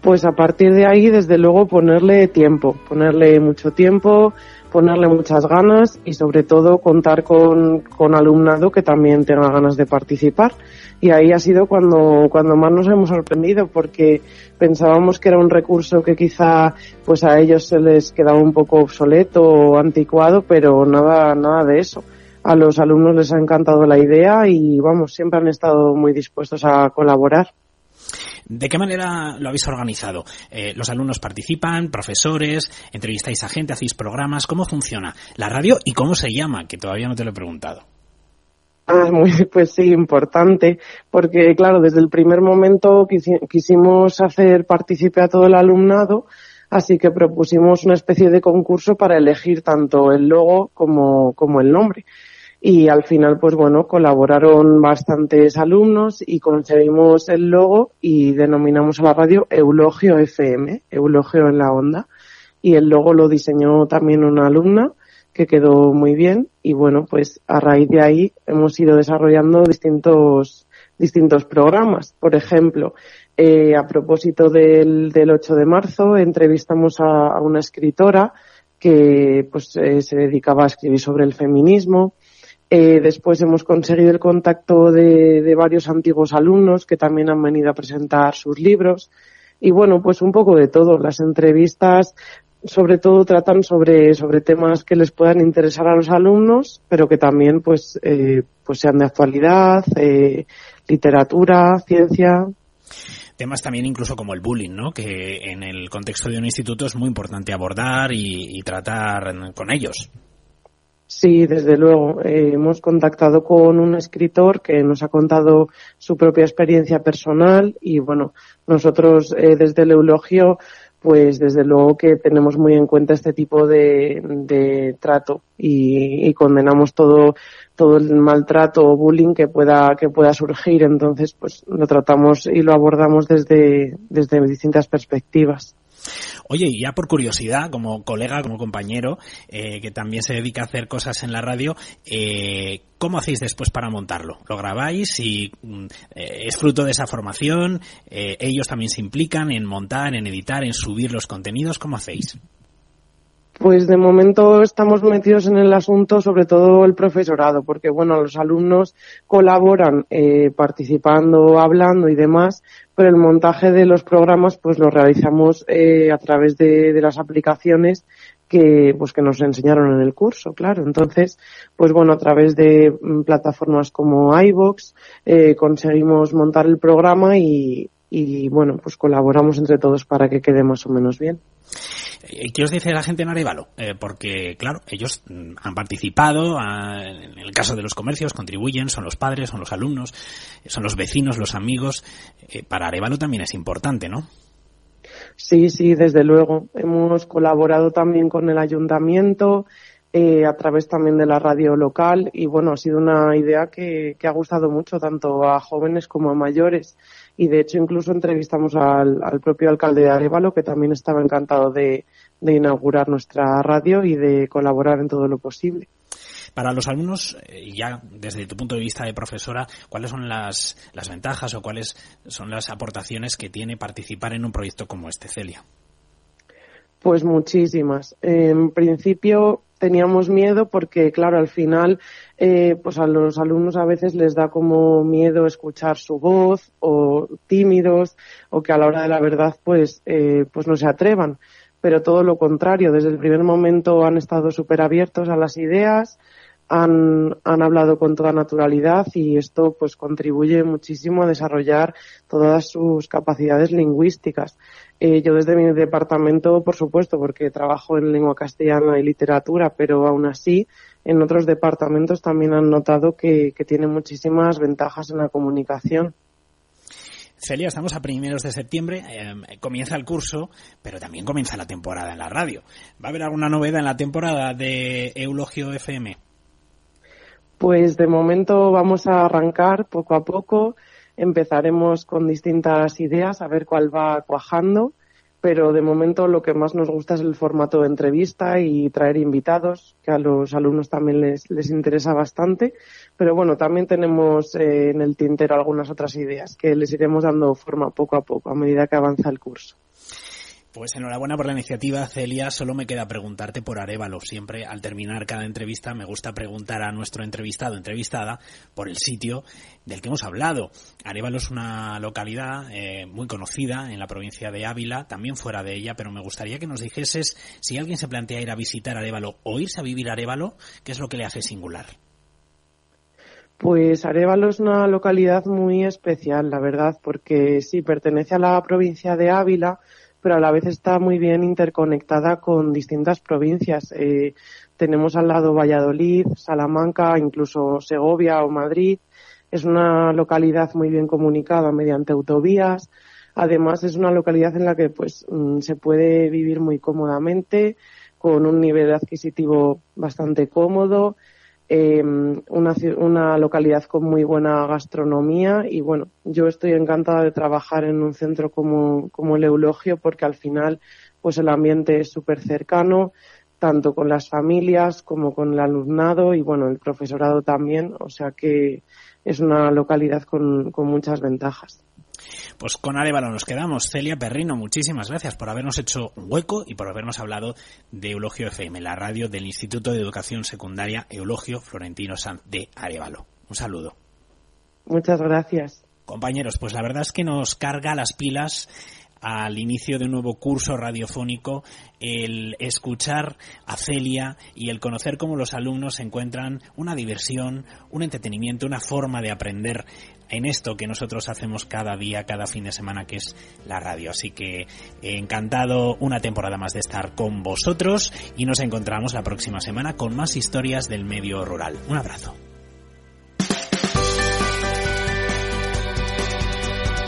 Pues a partir de ahí, desde luego, ponerle tiempo, ponerle mucho tiempo, ponerle muchas ganas y sobre todo contar con, con alumnado que también tenga ganas de participar. Y ahí ha sido cuando, cuando más nos hemos sorprendido porque pensábamos que era un recurso que quizá pues a ellos se les quedaba un poco obsoleto o anticuado, pero nada, nada de eso. A los alumnos les ha encantado la idea y vamos, siempre han estado muy dispuestos a colaborar. ¿De qué manera lo habéis organizado? Eh, ¿Los alumnos participan, profesores, entrevistáis a gente, hacéis programas? ¿Cómo funciona la radio y cómo se llama? Que todavía no te lo he preguntado. Ah, muy, pues sí, importante, porque claro, desde el primer momento quisimos hacer partícipe a todo el alumnado, así que propusimos una especie de concurso para elegir tanto el logo como, como el nombre. Y al final, pues bueno, colaboraron bastantes alumnos y conseguimos el logo y denominamos a la radio Eulogio FM, Eulogio en la onda. Y el logo lo diseñó también una alumna que quedó muy bien y bueno, pues a raíz de ahí hemos ido desarrollando distintos, distintos programas. Por ejemplo, eh, a propósito del, del 8 de marzo, entrevistamos a, una escritora que pues eh, se dedicaba a escribir sobre el feminismo. Eh, después hemos conseguido el contacto de, de, varios antiguos alumnos que también han venido a presentar sus libros. Y bueno, pues un poco de todo. Las entrevistas sobre todo tratan sobre, sobre temas que les puedan interesar a los alumnos, pero que también pues, eh, pues sean de actualidad, eh, literatura, ciencia. Temas también incluso como el bullying, ¿no? Que en el contexto de un instituto es muy importante abordar y, tratar con ellos. Sí, desde luego. Eh, hemos contactado con un escritor que nos ha contado su propia experiencia personal y bueno, nosotros desde el eulogio pues desde luego que tenemos muy en cuenta este tipo de, trato y, condenamos todo todo el maltrato o bullying que pueda que pueda surgir. Entonces pues lo tratamos y lo abordamos desde desde distintas perspectivas Oye, y ya por curiosidad, como colega, como compañero, eh, que también se dedica a hacer cosas en la radio, eh, ¿cómo hacéis después para montarlo? ¿Lo grabáis y mm, eh, es fruto de esa formación? ¿Ellos también se implican en montar, en editar, en subir los contenidos? ¿Cómo hacéis? Pues de momento estamos metidos en el asunto, sobre todo el profesorado, porque bueno, los alumnos colaboran eh, participando, hablando y demás, pero el montaje de los programas pues lo realizamos eh, a través de, las aplicaciones que pues que nos enseñaron en el curso, claro. Entonces, pues bueno, a través de mm, plataformas como iVox eh, conseguimos montar el programa y, y bueno, pues colaboramos entre todos para que quede más o menos bien. Eh, ¿Qué os dice la gente en Arevalo? Eh, porque, claro, ellos mm, han participado, en el caso de los comercios, contribuyen, son los padres, son los alumnos, son los vecinos, los amigos. Eh, para Arevalo también es importante, ¿no? Sí, sí, desde luego. Hemos colaborado también con el ayuntamiento, a través también de la radio local y bueno, ha sido una idea que, que, ha gustado mucho tanto a jóvenes como a mayores y de hecho incluso entrevistamos al, propio alcalde de Arevalo que también estaba encantado de, inaugurar nuestra radio y de colaborar en todo lo posible. Para los alumnos, eh, ya desde tu punto de vista de profesora, ¿cuáles son las, las ventajas o cuáles son las aportaciones que tiene participar en un proyecto como este, Celia? Pues muchísimas. En principio teníamos miedo porque, claro, al final, eh, pues a los alumnos a veces les da como miedo escuchar su voz o tímidos o que a la hora de la verdad, pues, eh, pues no se atrevan. Pero todo lo contrario, desde el primer momento han estado súper abiertos a las ideas, han, han hablado con toda naturalidad y esto pues contribuye muchísimo a desarrollar todas sus capacidades lingüísticas. Eh, yo desde mi departamento, por supuesto, porque trabajo en lengua castellana y literatura, pero aún así en otros departamentos también han notado que, que tiene muchísimas ventajas en la comunicación. Celia, estamos a primeros de septiembre, em, comienza el curso, pero también comienza la temporada en la radio. ¿Va a haber alguna novedad en la temporada de Eulogio FM? Pues de momento vamos a arrancar poco a poco. Empezaremos con distintas ideas a ver cuál va cuajando, pero de momento lo que más nos gusta es el formato de entrevista y traer invitados, que a los alumnos también les, les interesa bastante. Pero bueno, también tenemos eh, en el tintero algunas otras ideas que les iremos dando forma poco a poco a medida que avanza el curso. Pues enhorabuena por la iniciativa, Celia. Solo me queda preguntarte por Arevalo. Siempre al terminar cada entrevista me gusta preguntar a nuestro entrevistado, entrevistada, por el sitio del que hemos hablado. Arevalo es una localidad eh, muy conocida en la provincia de Ávila, también fuera de ella, pero me gustaría que nos dijeses si alguien se plantea ir a visitar Arevalo o irse a vivir a Arevalo, ¿qué es lo que le hace singular? Pues Arevalo es una localidad muy especial, la verdad, porque sí pertenece a la provincia de Ávila, pero a la vez está muy bien interconectada con distintas provincias. Eh, tenemos al lado Valladolid, Salamanca, incluso Segovia o Madrid. Es una localidad muy bien comunicada mediante autovías. Además, es una localidad en la que pues mm, se puede vivir muy cómodamente, con un nivel adquisitivo bastante cómodo, eh, una, una localidad con muy buena gastronomía y bueno, yo estoy encantada de trabajar en un centro como, como el Eulogio porque al final pues el ambiente es súper cercano, tanto con las familias como con el alumnado y bueno, el profesorado también, o sea que es una localidad con, con muchas ventajas. Pues con Arevalo nos quedamos. Celia Perrino, muchísimas gracias por habernos hecho un hueco y por habernos hablado de Eulogio FM, la radio del Instituto de Educación Secundaria Eulogio Florentino Sanz de Arevalo. Un saludo. Muchas gracias. Compañeros, pues la verdad es que nos carga las pilas al inicio de un nuevo curso radiofónico el escuchar a Celia y el conocer cómo los alumnos encuentran una diversión, un entretenimiento, una forma de aprender en esto que nosotros hacemos cada día, cada fin de semana, que es la radio. Así que encantado una temporada más de estar con vosotros y nos encontramos la próxima semana con más historias del medio rural. Un abrazo.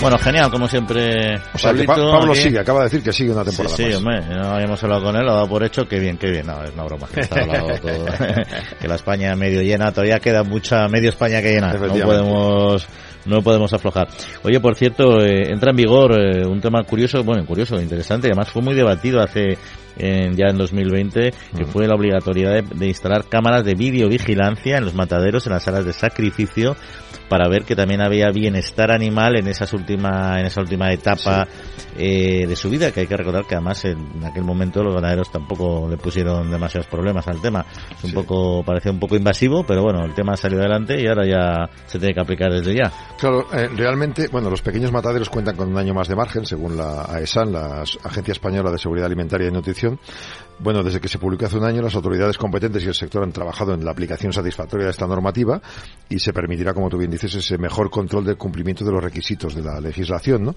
Bueno, genial, como siempre. O sea, que Pa- Pablo sigue, acaba de decir que sigue una temporada Sí, sí, más. hombre, no habíamos hablado con él, lo ha dado por hecho, que bien, qué bien, no, es una broma, que está hablado todo, que la España medio llena, todavía queda mucha medio España que llenar, no podemos, no podemos aflojar. Oye, por cierto, eh, entra en vigor eh, un tema curioso, bueno, curioso, interesante, además fue muy debatido hace, en- ya en 2020, que fue la obligatoriedad de, de instalar cámaras de videovigilancia en los mataderos, en las salas de sacrificio, para ver que también había bienestar animal en esas última en esa última etapa eh, de su vida que hay que recordar que además en aquel momento los ganaderos tampoco le pusieron demasiados problemas al tema. Es un poco parecía un poco invasivo pero bueno el tema salió adelante y ahora ya se tiene que aplicar desde ya. Claro, eh, realmente, bueno, los pequeños mataderos cuentan con un año más de margen, según la AESAN, la Agencia Española de Seguridad Alimentaria y Nutrición. Bueno, desde que se publicó hace un año, las autoridades competentes y el sector han trabajado en la aplicación satisfactoria de esta normativa y se permitirá, como tú bien dices, ese mejor control del cumplimiento de los requisitos de la legislación, ¿no?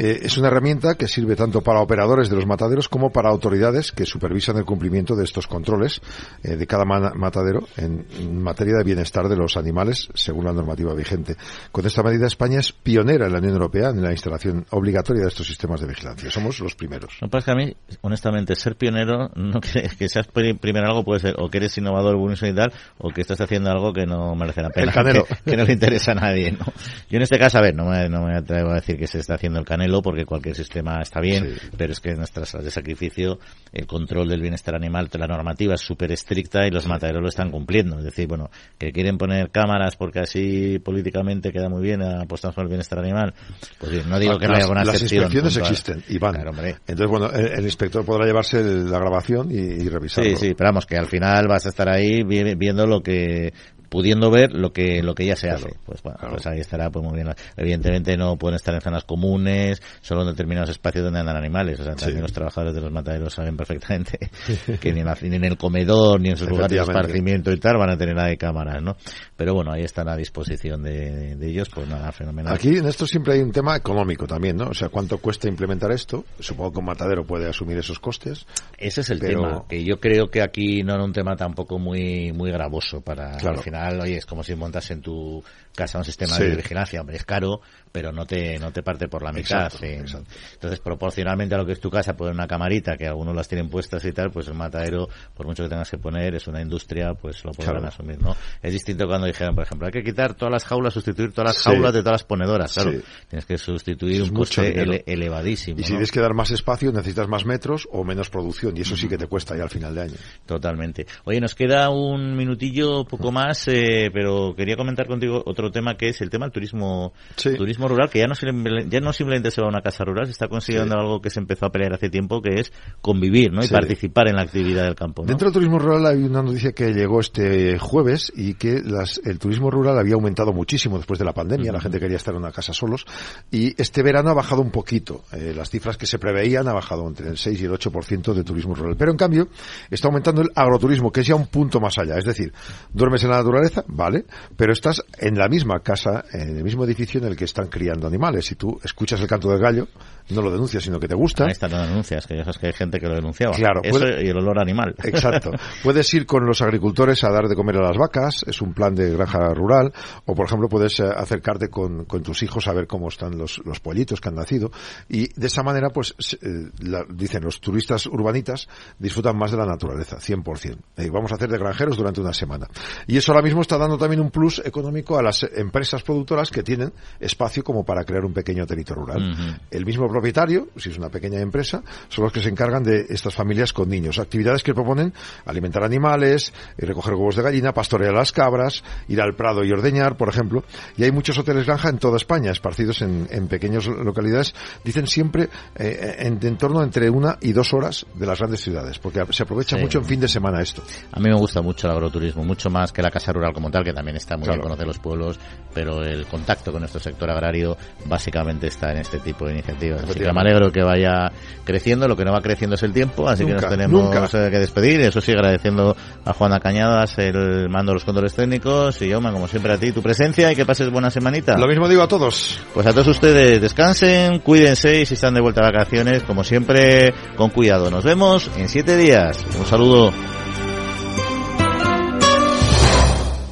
Eh, es una herramienta que sirve tanto para operadores de los mataderos como para autoridades que supervisan el cumplimiento de estos controles eh, de cada ma- matadero en, en materia de bienestar de los animales según la normativa vigente. Con esta medida España es pionera en la Unión Europea en la instalación obligatoria de estos sistemas de vigilancia. Somos los primeros. no pasa que a mí honestamente ser pionero no que, que seas pri- primero algo puede ser o que eres innovador buenísimo y tal o que estás haciendo algo que no merece la pena El canelo. que, que no le interesa a nadie ¿no? yo en este caso a ver no me, no me atrevo a decir que se está haciendo el canelo porque cualquier sistema está bien pero es que en nuestras salas de sacrificio el control del bienestar animal la normativa es súper estricta y los mataderos lo están cumpliendo es decir bueno que quieren poner cámaras porque así políticamente queda muy bien apostamos por el bienestar animal pues bien no digo que no haya alguna las inspecciones existen y van. Claro, hombre. Entonces, bueno, el, el inspector podrá llevarse la grabación y, y revisarlo. Sí, sí, pero vamos, que al final vas a estar ahí vi- viendo lo que pudiendo ver lo que lo que ya se hace pues bueno pues ahí estará pues muy bien evidentemente no pueden estar en zonas comunes solo en determinados espacios donde andan animales o sea también los trabajadores de los mataderos saben perfectamente que ni en, la- ni en el comedor ni en sus lugares de esparcimiento y tal van a tener nada de cámaras no pero bueno ahí están a disposición de, de ellos pues nada fenomenal Aquí en esto siempre hay un tema económico también, ¿no? O sea, ¿cuánto cuesta implementar esto? Supongo que un matadero puede asumir esos costes. Ese es el pero- tema, que yo creo que aquí no era un tema tampoco muy muy gravoso para Claro. al final, oye, es como si montas en tu casa un sistema Sí. de vigilancia, hombre, es caro, pero no te no te parte por la mitad. Exacto, sí. exacto. Entonces, proporcionalmente a lo que es tu casa, poner una camarita que algunos las tienen puestas y tal, pues el matadero, por mucho que tengas que poner, es una industria, pues lo podrán Claro. asumir, ¿no? Es distinto cuando dijeron, por ejemplo, hay que quitar todas las jaulas, sustituir todas las Sí. jaulas de todas las ponedoras, claro. Sí. Tienes que sustituir es un coste ele- elevadísimo. Y si ¿no? tienes que dar más espacio, necesitas más metros o menos producción. Y eso sí que te cuesta ya al final de año. Totalmente. Oye, nos queda un minutillo, poco más, eh, pero quería comentar contigo otro tema que es el tema del turismo, Sí. turismo rural, que ya no, simple- ya no simplemente se va a una casa rural, se está consiguiendo Sí. algo que se empezó a pelear hace tiempo, que es convivir, ¿no? Y Sí. participar en la actividad del campo, ¿no? Dentro del turismo rural hay una noticia que llegó este jueves y que las- el turismo rural había aumentado muchísimo después de la pandemia. La gente quería estar en una casa solos y este verano ha bajado un poquito. Eh, las cifras que se preveían ha bajado entre el 6 y el 8% de turismo rural. Pero en cambio está aumentando el agroturismo, que es ya un punto más allá. Es decir, duermes en la naturaleza naturaleza, vale, pero estás en la misma casa, en el mismo edificio en el que están criando animales. Si tú escuchas el canto del gallo, no lo denuncias, sino que te gusta. Ahí están las denuncias, que ya sabes que hay gente que lo denunciaba. Claro, Eso puede- y el olor animal. Exacto. Puedes ir con los agricultores a dar de comer a las vacas, es un plan de granja rural, o por ejemplo puedes eh, acercarte con, con tus hijos a ver cómo están los, los pollitos que han nacido, y de esa manera, pues, eh, la- dicen los turistas urbanitas disfrutan más de la naturaleza, 100%. Eh, vamos a hacer de granjeros durante una semana. Y eso ahora mismo está dando también un plus económico a las empresas productoras que tienen espacio como para crear un pequeño hotelito rural. Ujú. El mismo propietario, si es una pequeña empresa, son los que se encargan de estas familias con niños. Actividades que proponen alimentar animales, eh, recoger huevos de gallina, pastorear las cabras, ir al prado y ordeñar, por ejemplo. Y hay muchos hoteles granja en toda España, esparcidos en, en pequeñas localidades, dicen siempre eh, en, en torno entre una y dos horas de las grandes ciudades, porque se aprovecha Sí. mucho en fin de semana esto. A mí me gusta mucho el agroturismo, mucho más que la casa rural como tal, que también está muy Claro. bien conocer los pueblos, pero el contacto con nuestro sector agrario básicamente está en este tipo de iniciativas. Así que me alegro que vaya creciendo, lo que no va creciendo es el tiempo, así que nos tenemos nunca. eh, que despedir. Eso sí, agradeciendo a Juana Cañadas el mando de los controles técnicos y Yoma, como siempre a ti, tu presencia y que pases buena semanita. Lo mismo digo a todos. Pues a todos ustedes, descansen, cuídense y si están de vuelta a vacaciones, como siempre, con cuidado. Nos vemos en siete días. Un saludo.